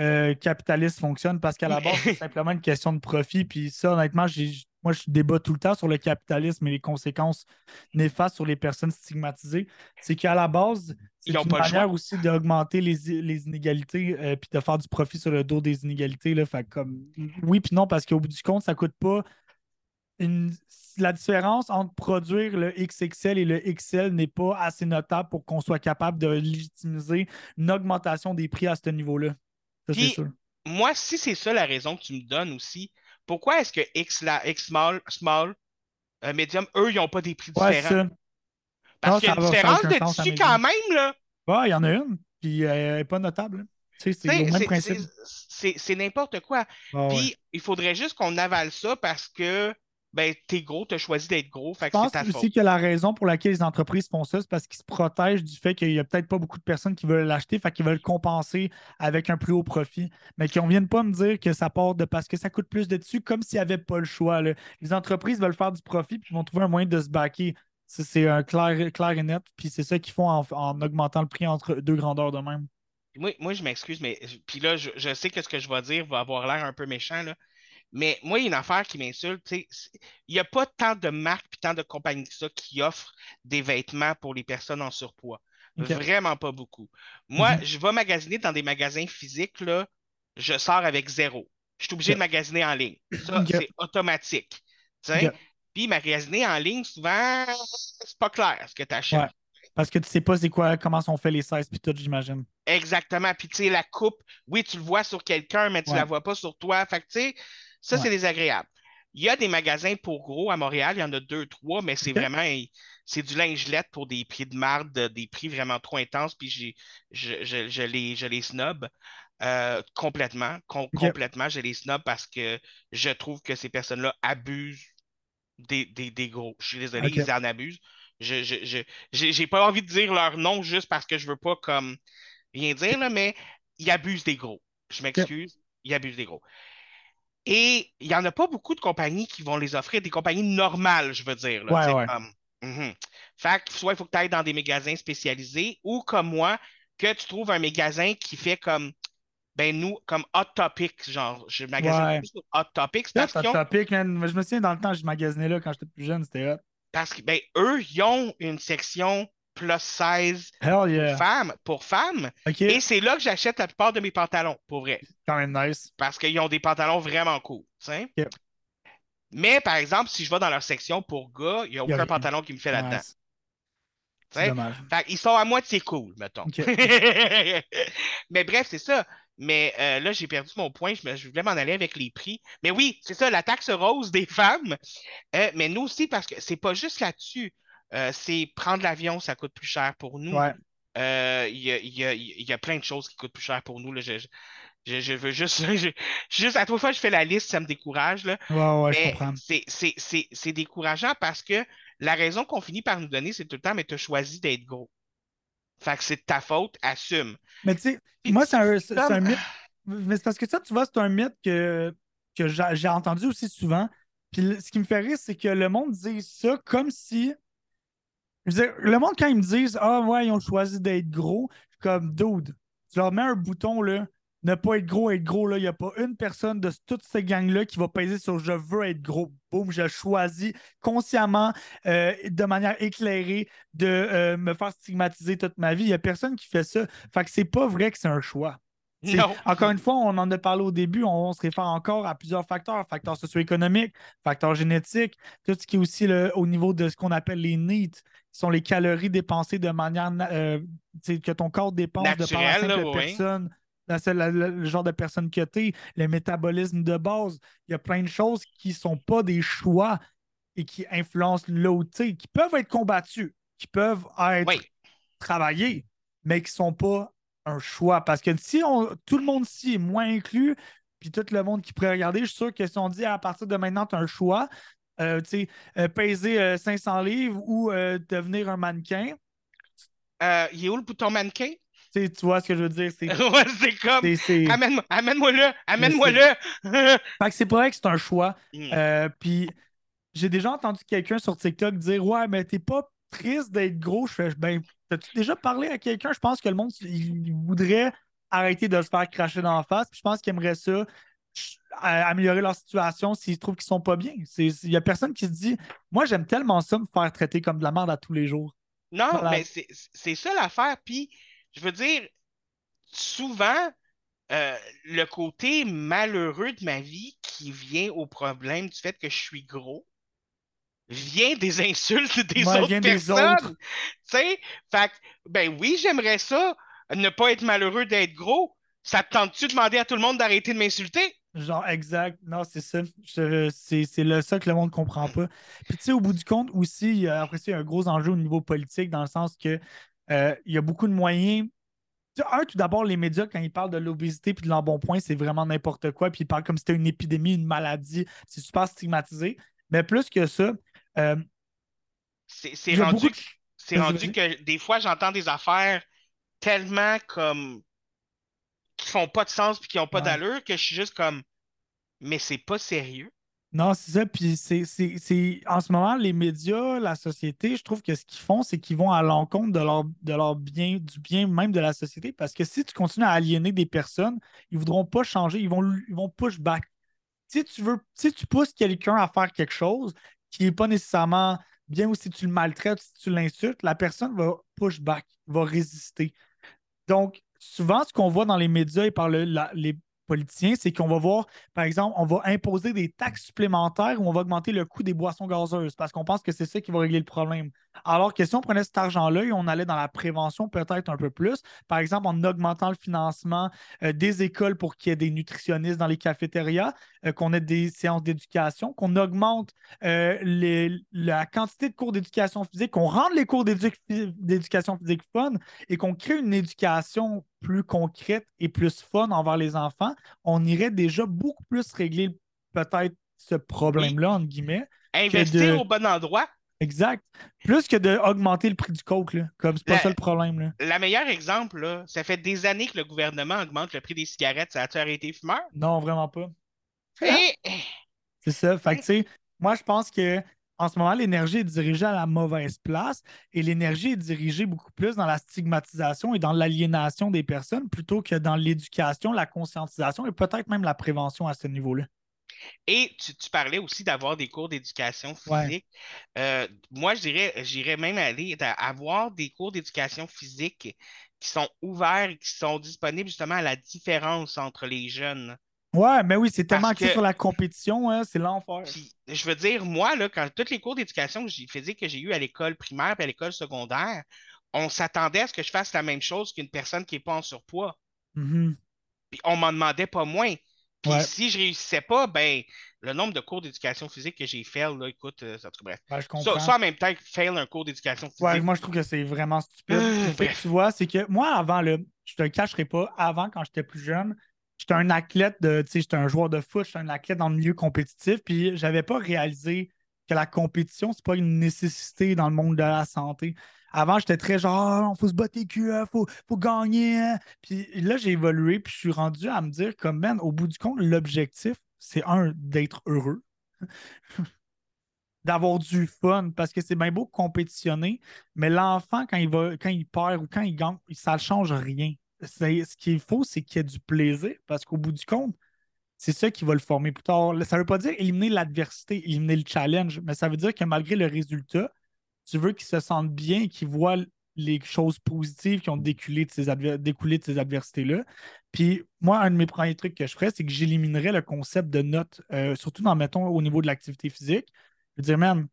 euh, capitaliste fonctionne parce qu'à la base, c'est simplement une question de profit. Puis ça, honnêtement, j'ai, moi, je débat tout le temps sur le capitalisme et les conséquences néfastes sur les personnes stigmatisées. C'est qu'à la base, c'est une pas manière aussi d'augmenter les, les inégalités euh, puis de faire du profit sur le dos des inégalités. Là. Fait comme, oui, puis non, parce qu'au bout du compte, ça coûte pas une- la différence entre produire le XXL et le XL n'est pas assez notable pour qu'on soit capable de légitimiser une augmentation des prix à ce niveau-là. Ça, c'est sûr. Moi, si c'est ça la raison que tu me donnes aussi, pourquoi est-ce que X, la, X small, small, euh, medium, eux, ils n'ont pas des prix Ouais, différents? Parce qu'il y a une différence de sens tissu quand même, là. Ouais, il y en a une, puis euh, elle n'est pas notable. sais, c'est n'importe quoi. Puis, ouais. il faudrait juste qu'on avale ça parce que, ben, t'es gros, t'as choisi d'être gros, fait Je que pense ta aussi faute. que la raison pour laquelle les entreprises font ça, c'est parce qu'ils se protègent du fait qu'il n'y a peut-être pas beaucoup de personnes qui veulent l'acheter, fait qu'ils veulent compenser avec un plus haut profit. Mais qu'on ne vienne pas me dire que ça part de parce que ça coûte plus de dessus, comme s'il n'y avait pas le choix. là. Les entreprises veulent faire du profit puis ils vont trouver un moyen de se baquer. C'est un clair, clair et net, puis c'est ça qu'ils font en, en augmentant le prix entre deux grandeurs de même. Moi, moi, je m'excuse, mais puis là, je, je sais que ce que je vais dire va avoir l'air un peu méchant, là. Mais moi, il y a une affaire qui m'insulte, il n'y a pas tant de marques et tant de compagnies que ça qui offrent des vêtements pour les personnes en surpoids. Vraiment pas beaucoup. Moi, Mhm. je vais magasiner dans des magasins physiques, là, je sors avec zéro. Je suis obligé de magasiner en ligne. Ça, c'est automatique. Puis magasiner en ligne, souvent, c'est pas clair ce que tu achètes. Ouais. Parce que tu sais pas c'est quoi, comment sont faits les 16 puis tout, j'imagine. Exactement. Puis, tu sais, la coupe, oui, tu le vois sur quelqu'un, mais tu Ouais. la vois pas sur toi. Fait que, tu sais, ça, Ouais. c'est désagréable. Il y a des magasins pour gros à Montréal, il y en a deux, trois, mais c'est vraiment, c'est du lingelette pour des prix de marde, des prix vraiment trop intenses, puis je, je, je les, je les snob euh, complètement, com- complètement, je les snob parce que je trouve que ces personnes-là abusent des, des, des gros. Je suis désolé, Ok. ils en abusent. Je, je, je, pas envie de dire leur nom juste parce que je veux pas comme rien dire, là, mais ils abusent des gros. Je m'excuse, ils abusent des gros. Et il n'y en a pas beaucoup de compagnies qui vont les offrir, des compagnies normales, je veux dire. là, Ouais, ouais. comme- Mhm. Fait que soit il faut que tu ailles dans des magasins spécialisés ou comme moi, que tu trouves un magasin qui fait comme, ben nous, comme Hot Topic, genre, je magasine Ouais. beaucoup sur Hot Topic, ont- topic, man. Je me souviens dans le temps, je magasinais là quand j'étais plus jeune, c'était hot. parce que ben, eux, ils ont une section plus size Hell pour yeah. femmes, pour femmes. Et c'est là que j'achète la plupart de mes pantalons, pour vrai. Quand même nice. Parce qu'ils ont des pantalons vraiment cool. Mais par exemple, si je vais dans leur section pour gars, il n'y a aucun pantalon qui me fait là-dedans. Nice. Fait qu'ils sont à moitié cool, mettons. Mais bref, c'est ça. Mais euh, là, j'ai perdu mon point. Je, me- je voulais m'en aller avec les prix. Mais oui, c'est ça, la taxe rose des femmes. Euh, mais nous aussi, parce que c'est pas juste là-dessus. Euh, c'est prendre l'avion, ça coûte plus cher pour nous. Ouais. Euh, Il y a, y a- y a plein de choses qui coûtent plus cher pour nous. Là. Je, je, je veux juste, je- juste. À toute fois que je fais la liste, ça me décourage. Là. Ouais, ouais, c'est- décourageant parce que la raison qu'on finit par nous donner, c'est tout le temps, mais tu as choisi d'être gros. Fait que c'est de ta faute, assume. Mais tu sais, moi, c'est un, comme- un mythe. Mais c'est parce que ça, tu vois, c'est un mythe que, que j'ai entendu aussi souvent. Puis ce qui me fait rire, c'est que le monde dit ça comme si. Je veux dire, le monde, quand ils me disent Ah, ouais, ils ont choisi d'être gros, je suis comme dude, tu leur mets un bouton, là, ne pas être gros, être gros, là. Il n'y a pas une personne de toute cette gang-là qui va peser sur je veux être gros. Boum, je choisis consciemment, euh, de manière éclairée, de euh, me faire stigmatiser toute ma vie. Il n'y a personne qui fait ça. Fait que c'est pas vrai que c'est un choix. Encore une fois, on en a parlé au début, on, se réfère encore à plusieurs facteurs, facteurs socio-économiques, facteurs génétiques, tout ce qui est aussi le- au niveau de ce qu'on appelle les needs, sont les calories dépensées de manière euh, que ton corps dépense de par la là, simple oui. personne, la le genre de personne que tu es, le métabolisme de base. Il y a plein de choses qui ne sont pas des choix et qui influencent sais, qui peuvent être combattus, qui peuvent être Oui. travaillés, mais qui ne sont pas un choix. Parce que si on, tout le monde ici est moins inclus, puis tout le monde qui pourrait regarder, je suis sûr que si on dit à partir de maintenant, tu as un choix, euh, euh, peser euh, 500 livres ou euh, devenir un mannequin, Euh, il est où le bouton mannequin? tu sais, tu vois ce que je veux dire? C'est, ouais, comme. Amène-moi amène-moi le, amène-moi c'est- le. Fait que c'est pas vrai que c'est un choix. Hmm. Euh, puis j'ai déjà entendu quelqu'un sur TikTok dire Ouais, mais t'es pas triste d'être gros. Je fais Ben, t'as-tu déjà parlé à quelqu'un? Je pense que le monde, il voudrait arrêter de se faire cracher dans la face. Puis je pense qu'il aimerait ça améliorer leur situation s'ils trouvent qu'ils sont pas bien. Il y a personne qui se dit Moi, j'aime tellement ça me faire traiter comme de la merde à tous les jours. Non, Voilà. mais c'est ça l'affaire. Puis, je veux dire, souvent, euh, le côté malheureux de ma vie qui vient au problème du fait que je suis gros vient des insultes des Ouais, autres personnes. Tu sais, fait que, ben oui, j'aimerais ça, ne pas être malheureux d'être gros. Ça te tente-tu de demander à tout le monde d'arrêter de m'insulter? Genre, exact. Non, c'est ça. Je- C'est c'est le ça que le monde ne comprend pas. Puis, tu sais, au bout du compte, aussi, après ça, il y a un gros enjeu au niveau politique, dans le sens que euh, il y a beaucoup de moyens. Un, tout d'abord, les médias, quand ils parlent de l'obésité puis de l'embonpoint, c'est vraiment n'importe quoi. Puis ils parlent comme si c'était une épidémie, une maladie. C'est super stigmatisé. Mais plus que ça, euh, C'est de- rendu que des fois, j'entends des affaires tellement comme qui font pas de sens puis qui ont pas Ouais. d'allure que je suis juste comme mais c'est pas sérieux. Non, c'est ça. Puis c'est, en ce moment, les médias, la société, je trouve que ce qu'ils font, c'est qu'ils vont à l'encontre de leur, de leur bien, du bien même de la société. Parce que si tu continues à aliéner des personnes, ils ne voudront pas changer, ils vont, ils vont push back. Si tu veux, si tu pousses quelqu'un à faire quelque chose qui n'est pas nécessairement bien ou si tu le maltraites, si tu l'insultes, la personne va push back, va résister. Donc, souvent, ce qu'on voit dans les médias et par les politiciens, c'est qu'on va voir, par exemple, on va imposer des taxes supplémentaires ou on va augmenter le coût des boissons gazeuses parce qu'on pense que c'est ça qui va régler le problème. Alors que si on prenait cet argent-là et on allait dans la prévention peut-être un peu plus, par exemple en augmentant le financement euh, des écoles pour qu'il y ait des nutritionnistes dans les cafétérias, euh, qu'on ait des séances d'éducation, qu'on augmente euh, les- la quantité de cours d'éducation physique, qu'on rende les cours d'édu- d'éducation physique fun et qu'on crée une éducation plus concrète et plus fun envers les enfants, on irait déjà beaucoup plus régler peut-être ce problème-là, entre guillemets. Investir de- au bon endroit. Exact. Plus que d'augmenter le prix du coke, là. Comme c'est pas La- ça le problème, là. Le meilleur exemple, là, ça fait des années que le gouvernement augmente le prix des cigarettes. Ça a-tu arrêté les fumeurs? Non, vraiment pas. Et- C'est ça. Fait que, tu sais, moi, je pense que en ce moment, l'énergie est dirigée à la mauvaise place et l'énergie est dirigée beaucoup plus dans la stigmatisation et dans l'aliénation des personnes plutôt que dans l'éducation, la conscientisation et peut-être même la prévention à ce niveau-là. Et tu, tu parlais aussi d'avoir des cours d'éducation Ouais. physique. Euh, moi, je dirais, j'irais même aller avoir des cours d'éducation physique qui sont ouverts et qui sont disponibles justement à la différence entre les jeunes. Ouais, mais oui, c'est tellement axé que- sur la compétition, hein, c'est l'enfer. Puis, je veux dire, moi, là, quand tous les cours d'éducation que j'ai- physique que j'ai eu à l'école primaire et à l'école secondaire, on s'attendait à ce que je fasse la même chose qu'une personne qui n'est pas en surpoids. Mhm. Puis on m'en demandait pas moins. Puis Ouais. si je réussissais pas, ben le nombre de cours d'éducation physique que j'ai fait, là, écoute, euh, ça, bref. Ouais, je comprends. ça, en même temps que fail un cours d'éducation physique. Ouais, moi, je trouve que c'est vraiment stupide. Euh, Le fait que tu vois, c'est que moi, avant, là, je te le cacherai pas, avant, quand j'étais plus jeune, j'étais un athlète de, tu sais, j'étais un joueur de foot, j'étais un athlète dans le milieu compétitif, puis j'avais pas réalisé que la compétition, c'est pas une nécessité dans le monde de la santé. Avant, j'étais très genre, il faut se battre les culs, hein, faut, faut gagner. hein. Puis là, j'ai évolué, puis je suis rendu à me dire, comme, man, au bout du compte, l'objectif, c'est un, d'être heureux d'avoir du fun parce que c'est bien beau compétitionner, mais l'enfant, quand il va, quand il perd ou quand il gagne, ça ne change rien. Ce qu'il faut, c'est qu'il y ait du plaisir parce qu'au bout du compte, c'est ça qui va le former plus tard. Ça ne veut pas dire éliminer l'adversité, éliminer le challenge, mais ça veut dire que malgré le résultat, tu veux qu'il se sente bien qu'il voit les choses positives qui ont découlé de ces, découlé de ces adversités-là. Puis moi, un de mes premiers trucs que je ferais, c'est que j'éliminerais le concept de notes, euh, surtout dans, mettons, au niveau de l'activité physique. Je veux dire, man,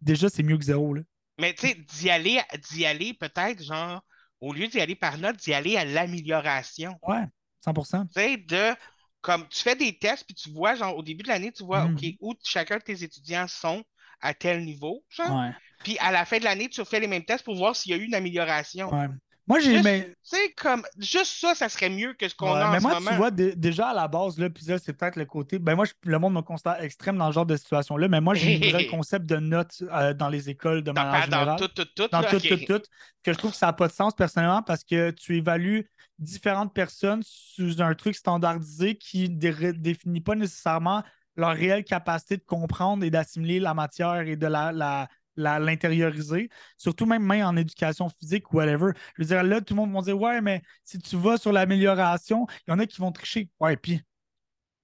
déjà, c'est mieux que zéro. Là. Mais tu sais, d'y aller, d'y aller peut-être, genre, au lieu d'y aller par note, d'y aller à l'amélioration. Ouais, 100 Tu sais, de comme tu fais des tests, puis tu vois, genre, au début de l'année, tu vois, Mhm. OK, où chacun de tes étudiants sont à tel niveau, genre. Ouais, Puis à la fin de l'année, tu refais les mêmes tests pour voir s'il y a eu une amélioration. ouais. Moi, j'ai. Mais- tu sais, comme, juste ça, ça serait mieux que ce qu'on Ouais, a en mais ce moi, moment. tu vois, dé- déjà à la base, là, puis là, c'est peut-être le côté. Ben moi, je- le monde me considère extrême dans ce genre de situation-là, mais moi, j'ai le concept de notes euh, dans les écoles de dans, manière dans générale. tout, tout, tout. dans là, tout, tout, tout, que je trouve que ça n'a pas de sens personnellement parce que tu évalues différentes personnes sous un truc standardisé qui ne définit pas nécessairement leur réelle capacité de comprendre et d'assimiler la matière et de la, l'intérioriser, surtout même, même en éducation physique ou whatever. Je veux dire, là, tout le monde va dire Ouais, mais si tu vas sur l'amélioration, il y en a qui vont tricher. Ouais, puis,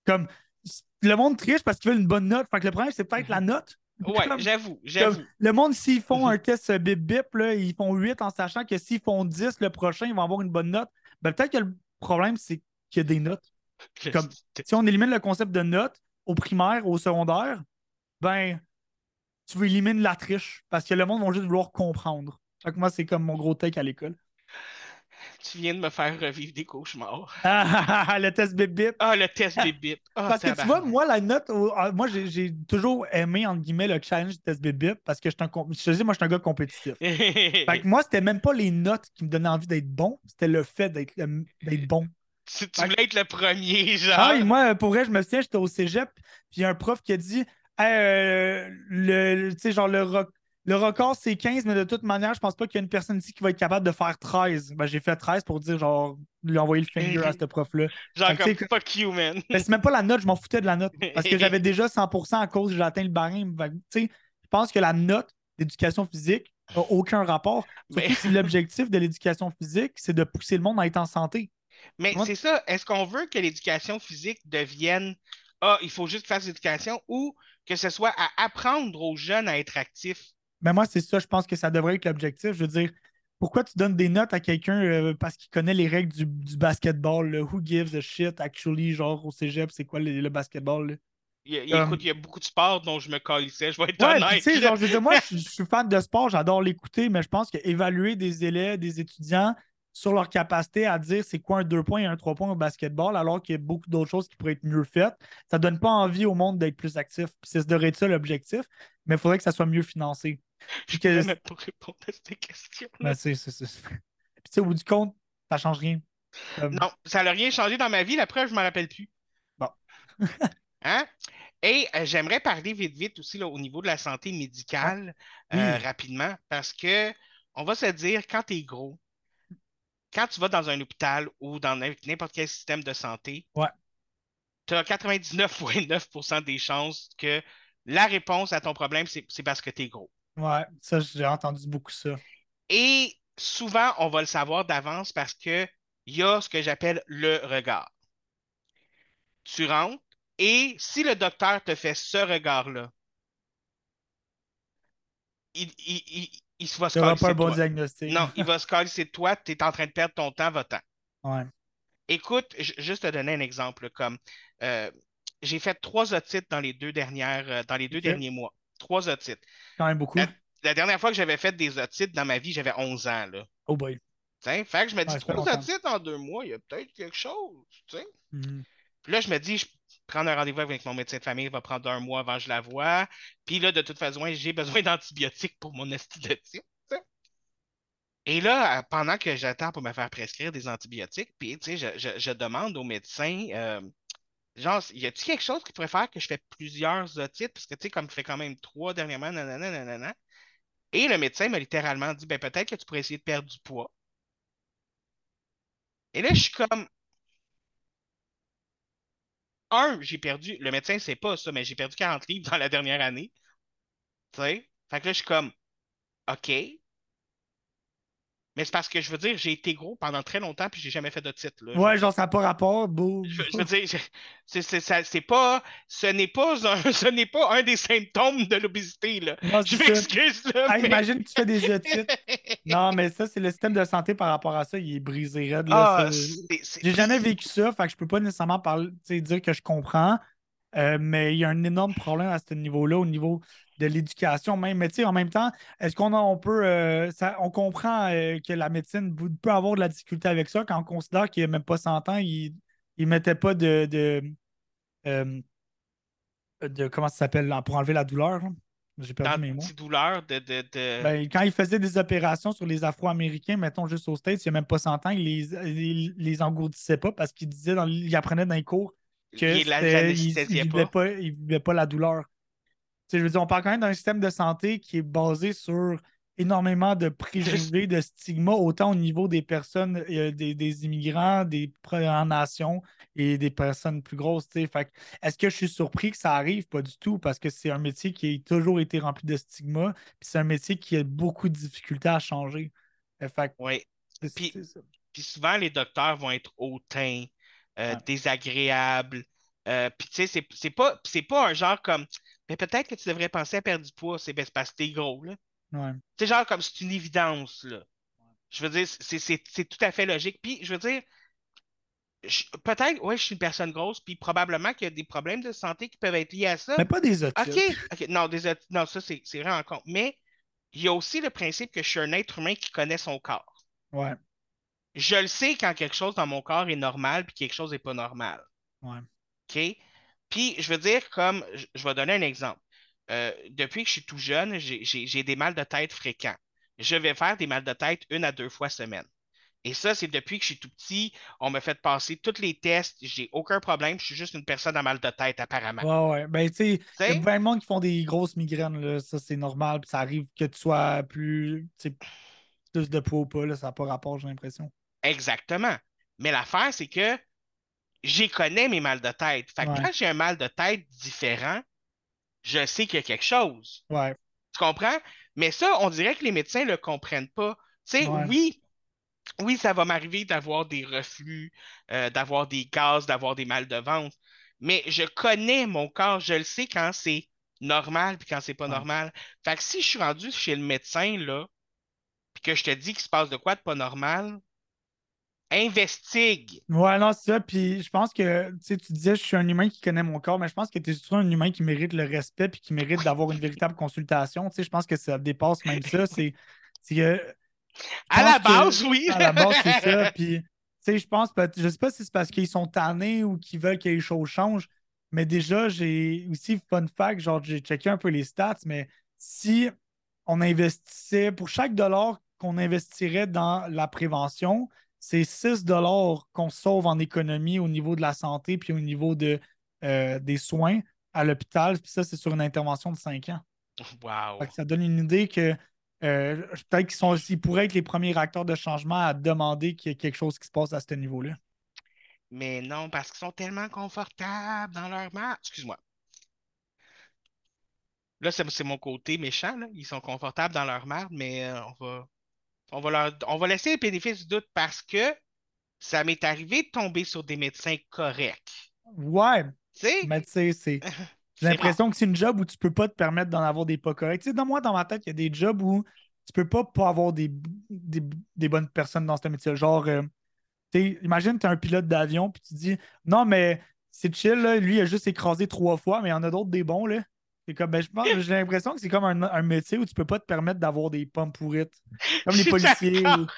comme le monde triche parce qu'ils veulent une bonne note. Fait que le problème, c'est peut-être la note. Ouais, j'avoue, j'avoue. le monde, s'ils font Mhm. un test euh, bip bip, là, ils font 8 en sachant que s'ils font 10 le prochain, ils vont avoir une bonne note. Ben, peut-être que le problème, c'est qu'il y a des notes. comme- Si on élimine le concept de notes au primaire, au secondaire, ben, tu veux éliminer la triche parce que le monde va juste vouloir comprendre. Fait que moi, c'est comme mon gros take à l'école. Tu viens de me faire revivre des cauchemars. Ah, le test bip bip. Ah, le test bip bip. Ah, Parce que tu vois, moi, la note, ah, moi, j'ai toujours aimé, entre guillemets, le challenge du test bip bip parce que je suis un, je dis, moi, je suis un gars compétitif. Fait que moi, c'était même pas les notes qui me donnaient envie d'être bon, c'était le fait d'être d'être bon. tu, tu voulais être le premier, genre. Ah, et moi, pour vrai, je me souviens, j'étais au cégep, puis il y a un prof qui a dit Hey, euh, le, genre, le, roc- le record, c'est 15, mais de toute manière, je pense pas qu'il y a une personne ici qui va être capable de faire 13. Ben, j'ai fait 13 pour dire, genre, lui envoyer le finger à ce prof-là. genre comme fuck you, man. Mais c'est même pas la note, je m'en foutais de la note. Parce que j'avais déjà 100% à cause que j'ai atteint le barème. Je pense que la note d'éducation physique n'a aucun rapport. Surtout Mais- si l'objectif de l'éducation physique, c'est de pousser le monde à être en santé. Mais c'est ça, est-ce qu'on veut que l'éducation physique devienne Ah, il faut juste faire l'éducation ou que ce soit à apprendre aux jeunes à être actifs? Mais moi, c'est ça, je pense que ça devrait être l'objectif. Je veux dire, pourquoi tu donnes des notes à quelqu'un euh, parce qu'il connaît les règles du, du basketball? là? Who gives a shit, actually, genre au cégep, c'est quoi le, le basketball? là? Il y a- il- Comme- Écoute, il y a beaucoup de sports dont je me calissais, je vais être Ouais, honnête. genre, je veux dire, moi, je, je suis fan de sport, j'adore l'écouter, mais je pense qu'évaluer des élèves, des étudiants sur leur capacité à dire c'est quoi un 2 points et un 3 points au basketball, alors qu'il y a beaucoup d'autres choses qui pourraient être mieux faites, ça donne pas envie au monde d'être plus actif. Puis ça devrait être ça l'objectif, mais il faudrait que ça soit mieux financé. Je que, pourrais même pas répondre à cette question. Ben, c'est, c'est, Puis, au bout du compte, ça change rien. Comme- Non, ça n'a rien changé dans ma vie, la preuve, je ne me rappelle plus. Bon. Hein? Et euh, j'aimerais parler vite, vite aussi là, au niveau de la santé médicale, Oui. euh, rapidement, parce que on va se dire, quand tu es gros, quand tu vas dans un hôpital ou dans n'importe quel système de santé, Ouais. tu as 99,9% des chances que la réponse à ton problème, c'est c'est parce que tu es gros. Ouais, ça, j'ai entendu beaucoup ça. Et souvent, on va le savoir d'avance parce que il y a ce que j'appelle le regard. Tu rentres, Et si le docteur te fait ce regard-là, il, il, il, il va se n'auras calisser pas un bon toi. diagnostic. Non, il va se calisser de toi, tu es en train de perdre ton temps, va-t'en. Ouais. Écoute, juste te donner un exemple, comme euh, j'ai fait trois otites dans les deux dernières, euh, dans les deux derniers mois. Trois otites. Quand même beaucoup. La, la dernière fois que j'avais fait des otites dans ma vie, j'avais 11 ans, là. Oh boy. T'sais, fait que je me dis, Ouais, trois otites en deux mois, il y a peut-être quelque chose. Mhm. Puis là, je me dis, je prends un rendez-vous avec mon médecin de famille, il va prendre un mois avant que je la vois. Puis là, de toute façon, j'ai besoin d'antibiotiques pour mon esti de type, tu sais. Et là, euh, pendant que j'attends pour me faire prescrire des antibiotiques, puis tu sais, je, je- je demande au médecin, euh, genre, y a-t-il quelque chose qui pourrait faire que je fais plusieurs otites? Parce que tu sais, comme je fais quand même trois dernièrement, nanana, nanana. Et le médecin m'a littéralement dit, ben peut-être que tu pourrais essayer de perdre du poids. Et là, je suis comme, un, j'ai perdu, le médecin ne sait pas ça, mais j'ai perdu 40 livres dans la dernière année. Tu sais? Fait que là, je suis comme, OK. Mais c'est parce que je veux dire, j'ai été gros pendant très longtemps puis j'ai jamais fait de titre. Là. Ouais, genre, ça n'a pas rapport. Beau. Je, je veux dire, c'est, pas, ce n'est pas un, ce n'est pas un des symptômes de l'obésité, là. Non, Je m'excuse, là. Hey, mais- imagine que tu fais des otites. Non, mais ça, c'est le système de santé par rapport à ça. Il est brisé raide. Là, Ah, J'ai jamais vécu ça, fait que je peux pas nécessairement parler, dire que je comprends. Euh, mais il y a un énorme problème à ce niveau-là, au niveau de l'éducation même. Mais tu sais, en même temps, est-ce qu'on on peut euh, ça- on comprend euh, que la médecine peut avoir de la difficulté avec ça quand on considère qu'il n'y a même pas 100 ans, il ne mettait pas de, de, euh, de- comment ça s'appelle pour enlever la douleur. là? J'ai perdu mes mots. douleur de, de, de- Ben, quand il faisait des opérations sur les Afro-Américains, mettons juste aux States, il n'y a même pas 100 ans, il les, il les engourdissait pas parce qu'il disait, dans, il apprenait dans les cours que il la- c'était- il l'anesthésiait ne vivait pas. pas, il vivait pas la douleur. Je veux dire, on parle quand même d'un système de santé qui est basé sur énormément de préjugés, de stigmas, autant au niveau des personnes, euh, des, des immigrants, des Premières Nations et des personnes plus grosses. Fait Est-ce que je suis surpris que ça arrive? Pas du tout, parce que c'est un métier qui a toujours été rempli de stigmas, puis c'est un métier qui a beaucoup de difficultés à changer. Euh, Fait Oui. Puis-. Puis souvent, les docteurs vont être hautains, euh, désagréables. Euh, puis tu sais, c'est- c'est pas, c'est pas un genre comme, mais peut-être que tu devrais penser à perdre du poids, c'est ben, c'est parce que t'es gros, là. Ouais. C'est genre comme c'est une évidence, là. Je veux dire, c'est c'est- c'est tout à fait logique. Puis, je veux dire, peut-être, ouais, je suis une personne grosse, puis probablement qu'il y a des problèmes de santé qui peuvent être liés à ça. Mais pas des otites. OK, OK, non, des autres- non, ça, c'est c'est vraiment con. Mais il y a aussi le principe que je suis un être humain qui connaît son corps. Ouais. Je le sais quand quelque chose dans mon corps est normal, puis quelque chose n'est pas normal. Ouais. OK? Puis, je veux dire, comme, je, je vais donner un exemple. Euh, depuis que je suis tout jeune, j'ai- des mal de tête fréquents. Je vais faire des mal de tête une à deux fois semaine. Et ça, c'est depuis que je suis tout petit. On m'a fait passer tous les tests. J'ai aucun problème. Je suis juste une personne à mal de tête, apparemment. Ouais, ouais. Ben, tu sais, il y a plein de monde qui font des grosses migraines, là. Ça, c'est normal. Puis ça arrive que tu sois plus, plus de poids ou pas, là. Ça n'a pas rapport, j'ai l'impression. Exactement. Mais l'affaire, c'est que j'y connais mes mal de tête. Fait que Ouais. quand j'ai un mal de tête différent, je sais qu'il y a quelque chose. Ouais. Tu comprends? Mais ça, on dirait que les médecins ne le comprennent pas. Tu sais, Ouais. oui, oui, ça va m'arriver d'avoir des reflux, euh, d'avoir des gaz, d'avoir des mal de ventre. Mais je connais mon corps, je le sais quand c'est normal puis quand c'est pas Ouais. normal. Fait que si je suis rendu chez le médecin, là, puis que je te dis qu'il se passe de quoi de pas normal, investigue. Ouais, non, c'est ça. Puis je pense que, tu sais, tu disais, je suis un humain qui connaît mon corps, mais je pense que tu es surtout un humain qui mérite le respect puis qui mérite d'avoir une véritable consultation. Tu sais, je pense que ça dépasse même ça. C'est que. À la que- base, oui. À la base, c'est ça. Puis, tu sais, je pense, je sais pas si c'est parce qu'ils sont tannés ou qu'ils veulent que les choses changent, mais déjà, j'ai aussi, fun fact, genre, j'ai checké un peu les stats, mais si on investissait, pour chaque dollar qu'on investirait dans la prévention, c'est 6 dollars qu'on sauve en économie au niveau de la santé puis au niveau de, euh, des soins à l'hôpital. Puis ça, c'est sur une intervention de 5 ans. Wow. Ça donne une idée que euh, peut-être qu'ils sont pourraient être les premiers acteurs de changement à demander qu'il y ait quelque chose qui se passe à ce niveau-là. Mais non, parce qu'ils sont tellement confortables dans leur marque. Excuse-moi. Là, c'est mon côté méchant. Là. Ils sont confortables dans leur marde, mais euh, on va, on va leur, on va laisser le bénéfice du doute parce que ça m'est arrivé de tomber sur des médecins corrects. Ouais, Mais tu sais, c'est. J'ai l'impression que c'est une job où tu peux pas te permettre d'en avoir des pas corrects. Tu sais, dans moi, dans ma tête, il y a des jobs où tu peux pas, pas avoir des, des, des bonnes personnes dans ce métier. Genre, euh, tu sais, imagine, tu es un pilote d'avion, puis tu te dis Non, mais c'est chill, là, lui, il a juste écrasé trois fois, mais il y en a d'autres des bons, là. C'est comme, ben, je pense, j'ai l'impression que c'est comme un, un métier où tu peux pas te permettre d'avoir des pommes pourrites. Comme les policiers,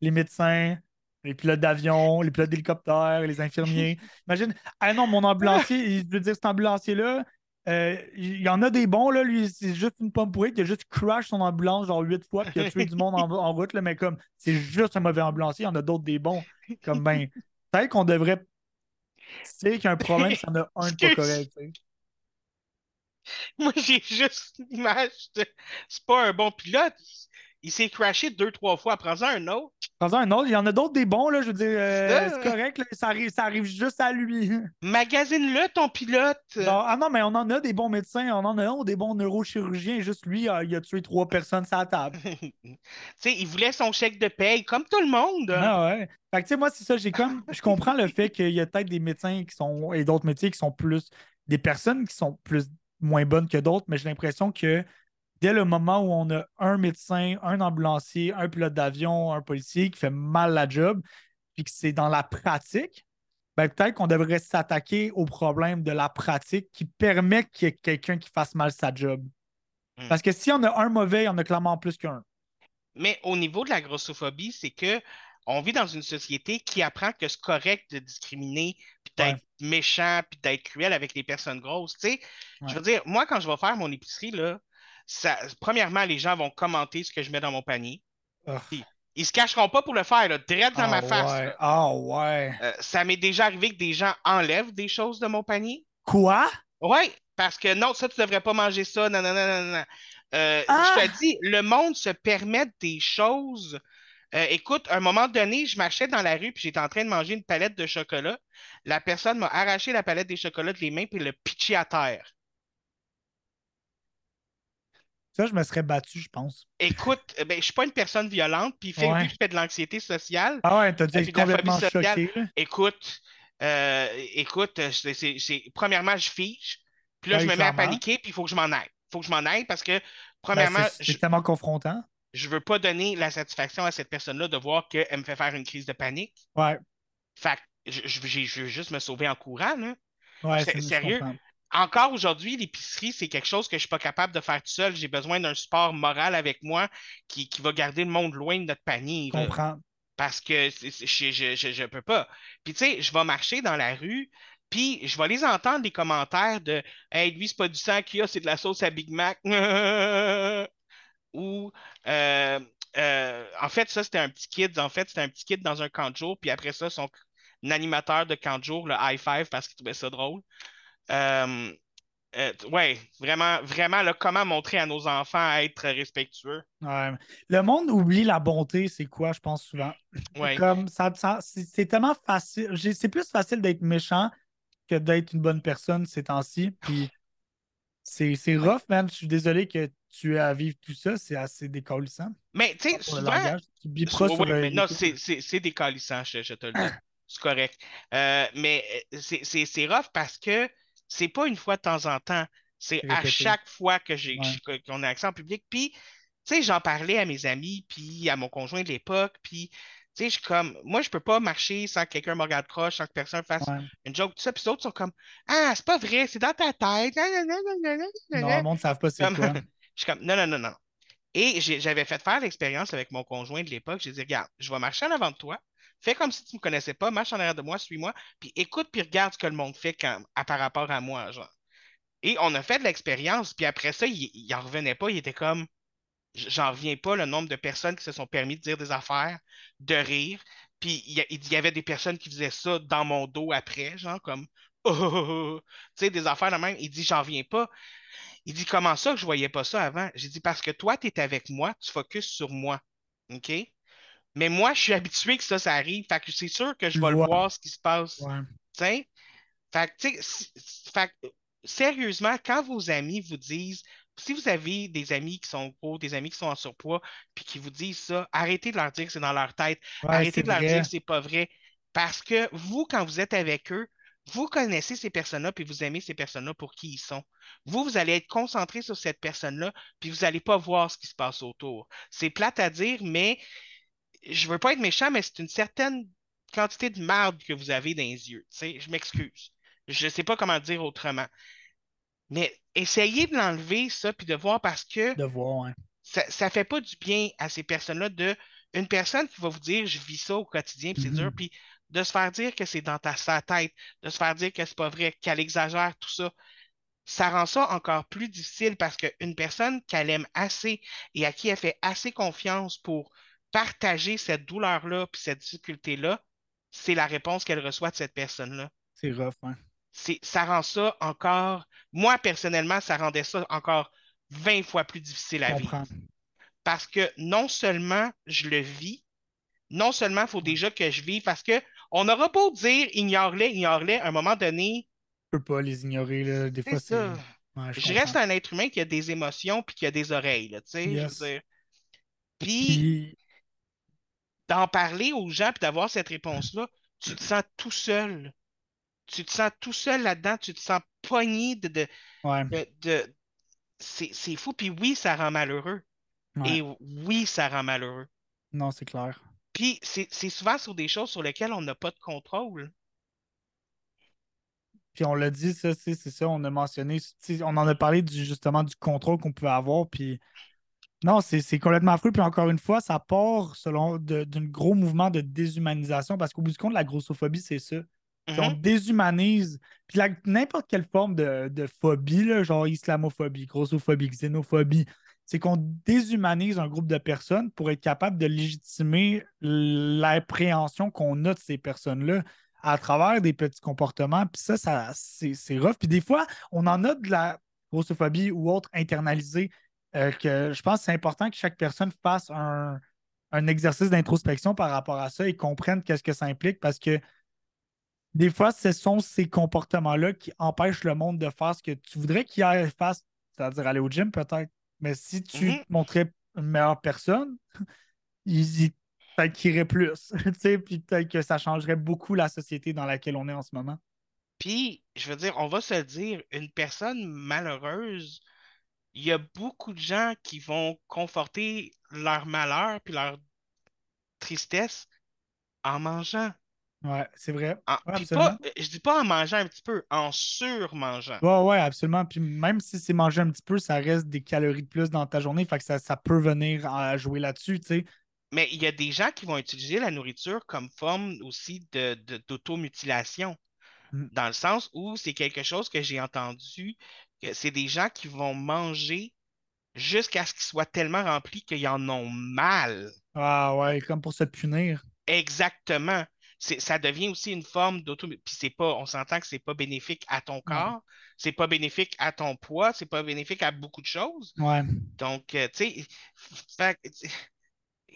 les médecins, les pilotes d'avion, les pilotes d'hélicoptère, les infirmiers. Imagine, ah non, mon ambulancier, il- je veux dire, cet ambulancier-là, euh, il y en a des bons, là, lui, c'est juste une pomme pourrite, il a juste crash son ambulance genre huit fois, puis il a tué du monde en, en route, là, mais comme, c'est juste un mauvais ambulancier, il y en a d'autres des bons. Comme, ben, peut-être qu'on devrait. Tu sais qu'il y a un problème, ça en a un de pas correct, tu sais. Moi, j'ai juste l'image de. C'est pas un bon pilote. Il s'est crashé deux, trois fois. Prends-en un autre. Prends-en un autre, il y en a d'autres des bons, là, je veux dire, euh, c'est correct, là, ça, arrive, ça arrive juste à lui. Magasine-le, ton pilote. Ah non, mais on en a des bons médecins, on en a un, des bons neurochirurgiens, juste lui, euh, il a tué trois personnes sur la table. tu sais, il voulait son chèque de paye, comme tout le monde. Ah ouais. Fait que tu sais, moi, c'est ça, j'ai comme. Je comprends le fait qu'il y a peut-être des médecins qui sont. et d'autres métiers qui sont plus. des personnes qui sont plus moins bonnes que d'autres, mais j'ai l'impression que dès le moment où on a un médecin, un ambulancier, un pilote d'avion, un policier qui fait mal la job, puis que c'est dans la pratique, ben peut-être qu'on devrait s'attaquer au problème de la pratique qui permet qu'il y ait quelqu'un qui fasse mal sa job. Hmm. Parce que si on a un mauvais, il y en a clairement plus qu'un. Mais au niveau de la grossophobie, c'est que on vit dans une société qui apprend que c'est correct de discriminer, puis d'être méchant, puis d'être cruel avec les personnes grosses. Tu sais, Ouais. je veux dire, moi, quand je vais faire mon épicerie, là, ça, premièrement, les gens vont commenter ce que je mets dans mon panier. Ils se cacheront pas pour le faire, là, direct dans Ah ma face. ouais. là. Ah ouais. Euh, ça m'est déjà arrivé que des gens enlèvent des choses de mon panier. Quoi? Oui, parce que non, ça, tu devrais pas manger ça. Non, non, non, non, non. Euh, Ah! Je te dis, le monde se permet des choses. Euh, écoute, à un moment donné, je marchais dans la rue puis j'étais en train de manger une palette de chocolat. La personne m'a arraché la palette des chocolats de les mains puis le pitché à terre. Ça, je me serais battu, je pense. Écoute, euh, ben, je suis pas une personne violente, puis fait Ouais. vu que je fais de l'anxiété sociale, Ah ouais, t'as de la complètement sociale. choqué. écoute, euh, écoute, euh, premièrement, je fige, puis là, Ouais, je me mets à paniquer, puis il faut que je m'en aille. Il faut que je m'en aille parce que, Ben, premièrement, c'est je, c'est tellement confrontant. Je veux pas donner la satisfaction à cette personne-là de voir qu'elle me fait faire une crise de panique. Ouais, Fait que je, je- j'ai- je veux juste me sauver en courant, là. ouais, C'est- sérieux? Encore aujourd'hui, l'épicerie, c'est quelque chose que je suis pas capable de faire tout seul. J'ai besoin d'un support moral avec moi qui, qui va garder le monde loin de notre panier. Je là. comprends. parce que je, je peux pas. Puis tu sais, je vais marcher dans la rue, puis je vais les entendre les commentaires de Hey, lui, c'est pas du sang qu'il y a, c'est de la sauce à Big Mac. Ou euh, euh, en fait, ça, c'était un petit kid. En fait, c'était un petit kid dans un camp de jour, puis après ça, son animateur de camp de jour, le high five, parce qu'il trouvait ça drôle. Euh, ouais, vraiment, vraiment, là, comment montrer à nos enfants à être respectueux. Ouais. Le monde oublie la bonté, c'est quoi, je pense souvent? Ouais. Comme ça, ça- c'est tellement facile. C'est plus facile d'être méchant que d'être une bonne personne ces temps-ci. Puis c'est c'est rough, man. Je suis désolé que tu aies à vivre tout ça. C'est assez décollissant. Mais tu sais, souvent, langage. Tu biperas Oui, sur oui, mais non, c'est- décalissant, je, je te le dis. C'est correct. Euh, mais euh, c'est- rough parce que c'est pas une fois de temps en temps. C'est à chaque fois que j'ai Ouais. qu'on a accès en public. Puis, tu sais, j'en parlais à mes amis, puis à mon conjoint de l'époque. Puis, tu sais, je suis comme, moi, je peux pas marcher sans que quelqu'un me regarde croche, sans que personne fasse Ouais. une joke, tout ça. Puis, les autres sont comme, ah, c'est pas vrai, c'est dans ta tête. Non, le monde ne savent pas c'est quoi. Je suis comme, non, non, non, non. Et j'avais fait faire l'expérience avec mon conjoint de l'époque. J'ai dit, regarde, je vais marcher en avant de toi. Fais comme si tu ne me connaissais pas, marche en arrière de moi, suis-moi, puis écoute, puis regarde ce que le monde fait à, par rapport à moi, genre. Et on a fait de l'expérience, puis après ça, il, il en revenait pas, il était comme, j'en reviens pas, le nombre de personnes qui se sont permis de dire des affaires, de rire, puis il y, avait des personnes qui faisaient ça dans mon dos après, genre comme, oh, oh, oh, oh. tu sais, des affaires de même. Il dit, j'en reviens pas. Il dit, comment ça que je voyais pas ça avant? J'ai dit, parce que toi, tu es avec moi, tu focuses sur moi. OK? Mais moi, je suis habitué que ça, ça arrive. Fait que c'est sûr que je vais le voir, ce qui se passe. Ouais. Fait que, fait sérieusement, quand vos amis vous disent, si vous avez des amis qui sont gros, des amis qui sont en surpoids, puis qui vous disent ça, arrêtez de leur dire que c'est dans leur tête. Ouais, Arrêtez de leur dire que c'est pas vrai. Parce que vous, quand vous êtes avec eux, vous connaissez ces personnes-là, puis vous aimez ces personnes-là pour qui ils sont. Vous, vous allez être concentré sur cette personne-là, puis vous n'allez pas voir ce qui se passe autour. C'est plate à dire, mais je veux pas être méchant, mais c'est une certaine quantité de marde que vous avez dans les yeux. Je m'excuse. Je sais pas comment dire autrement. Mais essayez de l'enlever, ça, puis de voir parce que De voir, ouais. ça, ça fait pas du bien à ces personnes-là de une personne qui va vous dire je vis ça au quotidien, puis c'est Mhm. dur, puis de se faire dire que c'est dans ta sa tête, de se faire dire que c'est pas vrai, qu'elle exagère, tout ça. Ça rend ça encore plus difficile parce qu'une personne qu'elle aime assez et à qui elle fait assez confiance pour partager cette douleur-là puis cette difficulté-là, c'est la réponse qu'elle reçoit de cette personne-là. C'est rough, hein. Ça rend ça encore, moi personnellement, ça rendait ça encore 20 fois plus difficile à vivre parce que non seulement je le vis, non seulement il faut déjà que je vive, parce que on n'aura beau dire ignore-les, ignore-les, à un moment donné, Je peux pas les ignorer, là. Des fois, c'est. Ouais, je reste un être humain qui a des émotions puis qui a des oreilles, tu sais, Yes. Puis Puis, d'en parler aux gens puis d'avoir cette réponse-là, tu te sens tout seul. Tu te sens tout seul là-dedans, tu te sens pogné de, de, ouais, de- de- C'est, c'est fou, puis oui, ça rend malheureux. ouais. Et oui, ça rend malheureux. Non, c'est clair. Puis c'est souvent sur des choses sur lesquelles on n'a pas de contrôle. Puis on l'a dit, ça, c'est c'est ça, on a mentionné, on en a parlé du, justement du contrôle qu'on pouvait avoir. Puis non, c'est complètement affreux. Puis encore une fois, ça part selon d'un gros mouvement de déshumanisation parce qu'au bout du compte, la grossophobie, c'est ça. On Mhm. déshumanise. Puis n'importe quelle forme de, de phobie, là, genre islamophobie, grossophobie, xénophobie, c'est qu'on déshumanise un groupe de personnes pour être capable de légitimer l'appréhension qu'on a de ces personnes-là à travers des petits comportements. Puis ça, ça c'est rough. Puis des fois, on en a de la grossophobie ou autre internalisée euh, que je pense que c'est important que chaque personne fasse un, un exercice d'introspection par rapport à ça et comprenne qu'est-ce que ça implique parce que des fois, ce sont ces comportements-là qui empêchent le monde de faire ce que tu voudrais qu'il fasse, c'est-à-dire aller au gym peut-être. Mais si tu Mhm. te montrais une meilleure personne, il, il- peut-être qu'il irait plus. tu sais, puis peut-être que ça changerait beaucoup la société dans laquelle on est en ce moment. Puis, je veux dire, on va se le dire, une personne malheureuse, il y a beaucoup de gens qui vont conforter leur malheur puis leur tristesse en mangeant. Ouais, c'est vrai. En- Ouais, pas, je dis pas en mangeant un petit peu, en surmangeant. Ouais, ouais, absolument. Puis même si c'est manger un petit peu, ça reste des calories de plus dans ta journée. Fait que ça, ça peut venir à jouer là-dessus, tu sais. Mais il y a des gens qui vont utiliser la nourriture comme forme aussi de, de- d'automutilation. Mm. Dans le sens où c'est quelque chose que j'ai entendu, que c'est des gens qui vont manger jusqu'à ce qu'ils soient tellement remplis qu'ils en ont mal. Ah ouais, comme pour se punir. Exactement. Ça devient aussi une forme d'auto. Puis c'est pas, on s'entend que c'est pas bénéfique à ton corps, c'est pas bénéfique à ton poids, c'est pas bénéfique à beaucoup de choses. Ouais. Donc, euh, tu sais,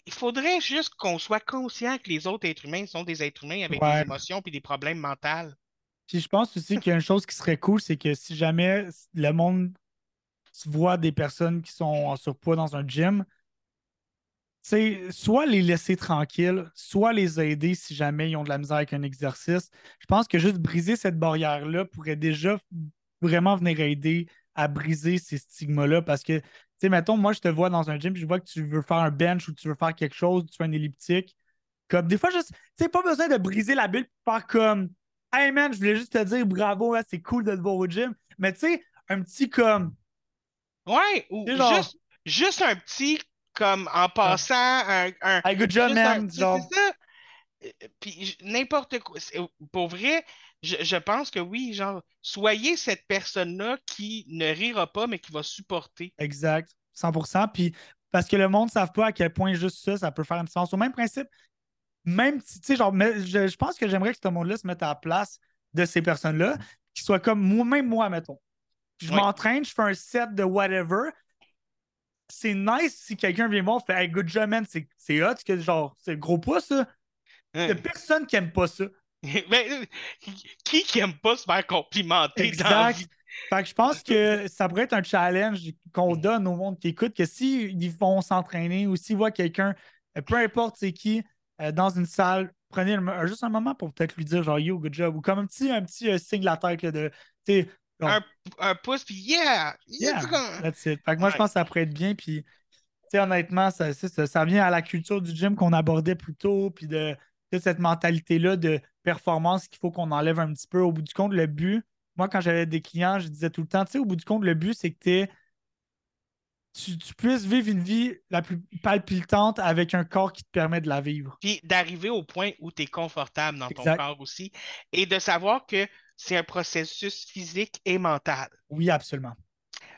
il faudrait juste qu'on soit conscient que les autres êtres humains sont des êtres humains avec Ouais. des émotions puis des problèmes mentaux. Puis je pense aussi qu'il y a une chose qui serait cool, c'est que si jamais le monde tu vois des personnes qui sont en surpoids dans un gym, tu sais, soit les laisser tranquilles, soit les aider si jamais ils ont de la misère avec un exercice. Je pense que juste briser cette barrière-là pourrait déjà vraiment venir aider à briser ces stigmas-là parce que, tu sais, mettons, moi, je te vois dans un gym, je vois que tu veux faire un bench ou que tu veux faire quelque chose, tu fais un elliptique. Comme des fois, juste, tu sais, pas besoin de briser la bulle pour faire comme Hey man, je voulais juste te dire bravo, hein, c'est cool de te voir au gym. Mais tu sais, un petit comme Ouais, ou genre- juste, juste un petit, comme en passant, un, un- Hey, good job, man. Puis n'importe quoi. Pour vrai, je, je pense que oui, genre, soyez cette personne-là qui ne rira pas, mais qui va supporter. exact, 100%. Puis parce que le monde ne savent pas à quel point juste ça, ça peut faire une différence. Au même principe, même si, tu sais, genre, mais je, je pense que j'aimerais que ce monde-là se mette à la place de ces personnes-là, qui soient comme moi, même moi, mettons. Je Oui. m'entraîne, je fais un set de whatever. C'est nice si quelqu'un vient me voir et fait Hey, good job, man, c'est hot, que genre, c'est gros pas ça. Il n'y a personne qui aime pas ça. Mais, qui qui aime pas se faire complimenter dans la Exact. vie? Fait que je pense que ça pourrait être un challenge qu'on donne au monde qui écoute, que s'ils vont s'entraîner ou s'ils voient quelqu'un, euh, peu importe c'est qui, euh, dans une salle, prenez juste un moment pour peut-être lui dire genre yo, good job. Ou comme un petit, un petit euh, signe de la tête là, de. Un, un pouce, puis yeah! Yeah, that's it. Fait que moi, je pense que ça pourrait être bien. Puis, tu sais, honnêtement, ça, ça, ça- vient à la culture du gym qu'on abordait plus tôt. Puis de, de cette mentalité-là de performance qu'il faut qu'on enlève un petit peu. Au bout du compte, le but, moi, quand j'avais des clients, je disais tout le temps, tu sais, au bout du compte, le but, c'est que tu, tu puisses vivre une vie la plus palpitante avec un corps qui te permet de la vivre. Puis d'arriver au point où tu es confortable dans ton corps aussi et de savoir que c'est un processus physique et mental. Oui, absolument.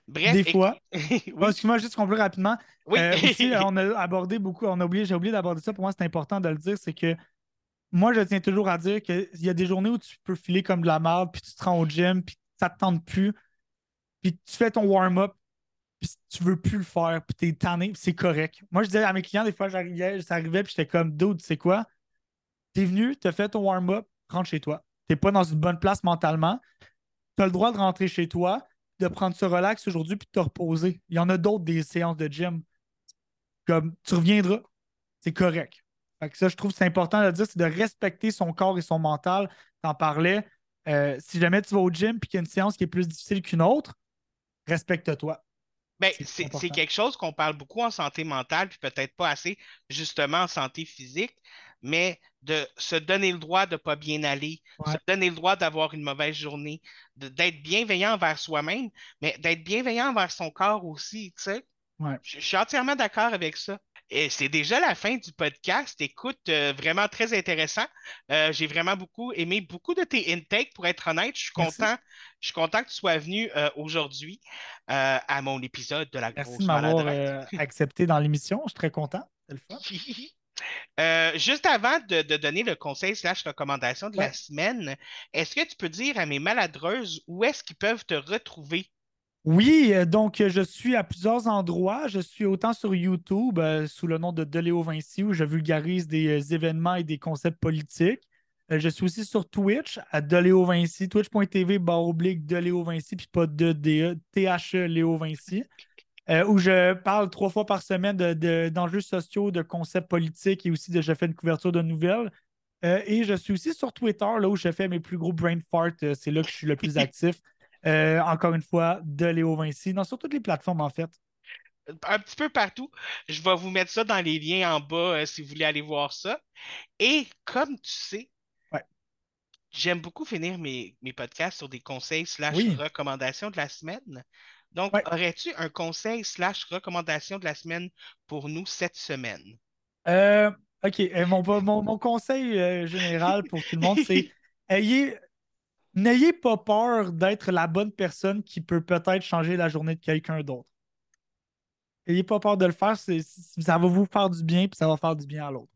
Bref, Des fois- oui, Bon, Excuse-moi, juste conclure rapidement. oui. Euh, aussi, on a abordé beaucoup, on a oublié, j'ai oublié d'aborder ça. Pour moi, c'est important de le dire, c'est que moi, je tiens toujours à dire qu'il y a des journées où tu peux filer comme de la merde, puis tu te rends au gym, puis ça te tente plus, puis tu fais ton warm-up, puis tu veux plus le faire, puis t'es tanné, puis c'est correct. Moi, je disais à mes clients, des fois, j'arrivais, ça arrivait, puis j'étais comme, dude, tu sais quoi? T'es venu, t'as fait ton warm-up, rentre chez toi. Pas dans une bonne place mentalement. T'as le droit de rentrer chez toi, de prendre ce relax aujourd'hui, puis de te reposer. Il y en a d'autres des séances de gym. Comme, tu reviendras. C'est correct. Fait que ça, je trouve c'est important de le dire, c'est de respecter son corps et son mental. T'en parlais. Euh, si jamais tu vas au gym puis qu'il y a une séance qui est plus difficile qu'une autre, respecte-toi. Ben, c'est quelque chose qu'on parle beaucoup en santé mentale, puis peut-être pas assez justement en santé physique, mais de se donner le droit de pas bien aller, Ouais. se donner le droit d'avoir une mauvaise journée, d'être bienveillant envers soi-même, mais d'être bienveillant envers son corps aussi, tu sais. Ouais. Je suis entièrement d'accord avec ça. Et c'est déjà la fin du podcast. Écoute, euh, vraiment très intéressant. Euh, j'ai vraiment beaucoup aimé beaucoup de tes intakes, pour être honnête. Je suis Merci. content, je suis content que tu sois venu euh, aujourd'hui à mon épisode de la Merci grosse de m'avoir maladresse. accepté dans l'émission. Je suis très content. C'est le fun. Euh, juste avant de, de donner le conseil slash recommandation de la semaine, est-ce que tu peux dire à mes maladreuses où est-ce qu'ils peuvent te retrouver? Oui, euh, donc euh, je suis à plusieurs endroits. Je suis autant sur YouTube euh, sous le nom de Deléo Vinci où je vulgarise des événements et des concepts politiques. Euh, je suis aussi sur Twitch à Deléo Vinci, twitch.tv barre oblique Deléo Vinci, puis pas de DE, T-H-E Léo Vinci, euh, où je parle trois fois par semaine de- de- d'enjeux sociaux, de concepts politiques et aussi de je fais une couverture de nouvelles. Euh, et je suis aussi sur Twitter, là où je fais mes plus gros brain farts. Euh, c'est là que je suis le plus actif. Euh, encore une fois, de Léo Vinci, dans sur toutes les plateformes, en fait. un petit peu partout. Je vais vous mettre ça dans les liens en bas si vous voulez aller voir ça. Et comme tu sais, j'aime beaucoup finir mes, mes podcasts sur des conseils slash Oui. recommandations de la semaine. Donc, Ouais. aurais-tu un conseil slash recommandation de la semaine pour nous cette semaine? Euh, OK. euh, mon, mon- mon conseil euh, général pour tout le monde, c'est ayez, n'ayez pas peur d'être la bonne personne qui peut peut-être changer la journée de quelqu'un d'autre. N'ayez pas peur de le faire, c'est- ça va vous faire du bien, puis ça va faire du bien à l'autre.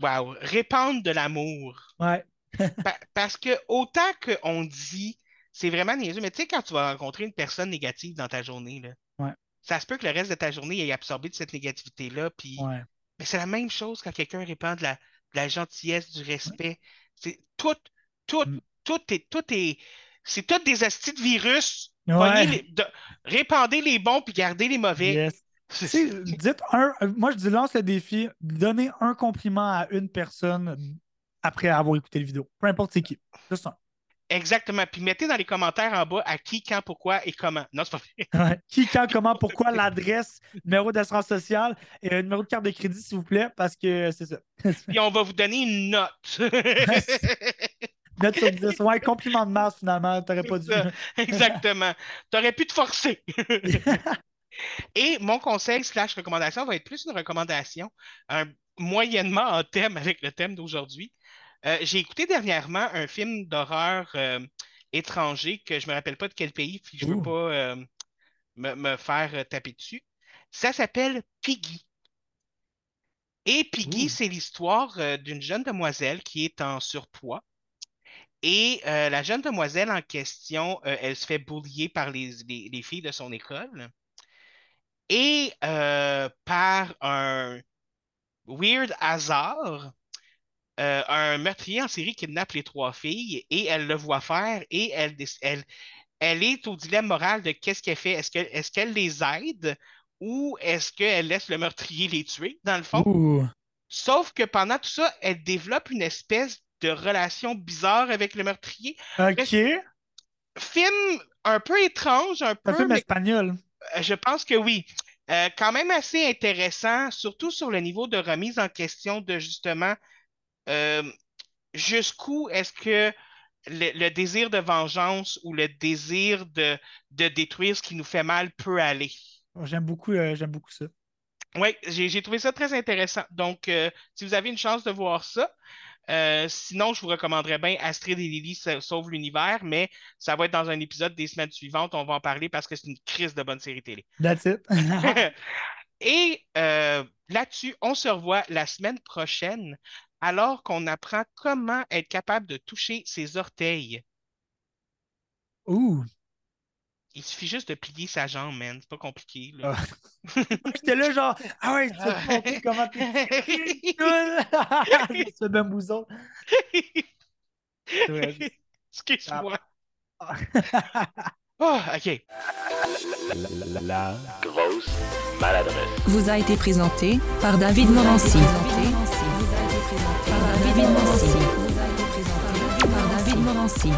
Wow, répandre de l'amour. Ouais. Pa- parce que autant qu'on dit, c'est vraiment niaiseux, mais tu sais, quand tu vas rencontrer une personne négative dans ta journée, là, Ouais. ça se peut que le reste de ta journée ait absorbé de cette négativité-là, puis Ouais. mais c'est la même chose quand quelqu'un répand de la, de la gentillesse, du respect. C'est tout, tout, Mm. tout est, tout est, c'est tout des astis de virus. Ouais. Pognez les- de- répandez les bons puis gardez les mauvais. Yes. Dites un, moi je dis lance le défi, donnez un compliment à une personne après avoir écouté la vidéo. Peu importe c'est qui. Juste un. Exactement. Puis mettez dans les commentaires en bas à qui, quand, pourquoi et comment. Non, c'est pas vrai. Qui, quand, comment, pourquoi, l'adresse, numéro d'assurance sociale et numéro de carte de crédit, s'il vous plaît, parce que c'est ça. Puis on va vous donner une note. Note sur 10. Ouais, compliment de masse finalement, t'aurais pas dû. Ça. Exactement. T'aurais pu te forcer. Et mon conseil slash recommandation va être plus une recommandation, un- moyennement en thème avec le thème d'aujourd'hui. Euh, j'ai écouté dernièrement un film d'horreur euh, étranger que je me rappelle pas de quel pays, puis je veux Ouh. pas euh, me, me faire taper dessus. Ça s'appelle Piggy. Et Piggy, Ouh. c'est l'histoire d'une jeune demoiselle qui est en surpoids. Et euh, la jeune demoiselle en question, euh, elle se fait boulier par les, les- les filles de son école. Et euh, par un weird hasard, euh, un meurtrier en série kidnappe les trois filles et elle le voit faire et elle, elle, elle est au dilemme moral de qu'est-ce qu'elle fait. Est-ce que, est-ce qu'elle les aide ou est-ce qu'elle laisse le meurtrier les tuer, dans le fond? Ouh. Sauf que pendant tout ça, elle développe une espèce de relation bizarre avec le meurtrier. OK. Film un peu étrange, un C'est un peu, film mais espagnol. euh, je pense que oui. Euh, quand même assez intéressant, surtout sur le niveau de remise en question de justement jusqu'où est-ce que le, le désir de vengeance ou le désir de, de détruire ce qui nous fait mal peut aller? J'aime beaucoup, euh, j'aime beaucoup ça. Oui, j'ai trouvé ça très intéressant. Donc, euh, si vous avez une chance de voir ça, euh, sinon, je vous recommanderais bien Astrid et Lily sa- sauvent l'univers, mais ça va être dans un épisode des semaines suivantes. On va en parler parce que c'est une crise de bonne série télé. That's it. Et euh, là-dessus, on se revoit la semaine prochaine alors qu'on apprend comment être capable de toucher ses orteils. Ouh. Il suffit juste de plier sa jambe, man. C'est pas compliqué. là. Ah. J'étais là, genre, ah ouais, tu te montrer comment. Ce. C'est vrai. Excuse-moi. Ah. Oh, OK. La grosse maladresse. vous a été présenté par David Morancy. David Morancy. Morancy.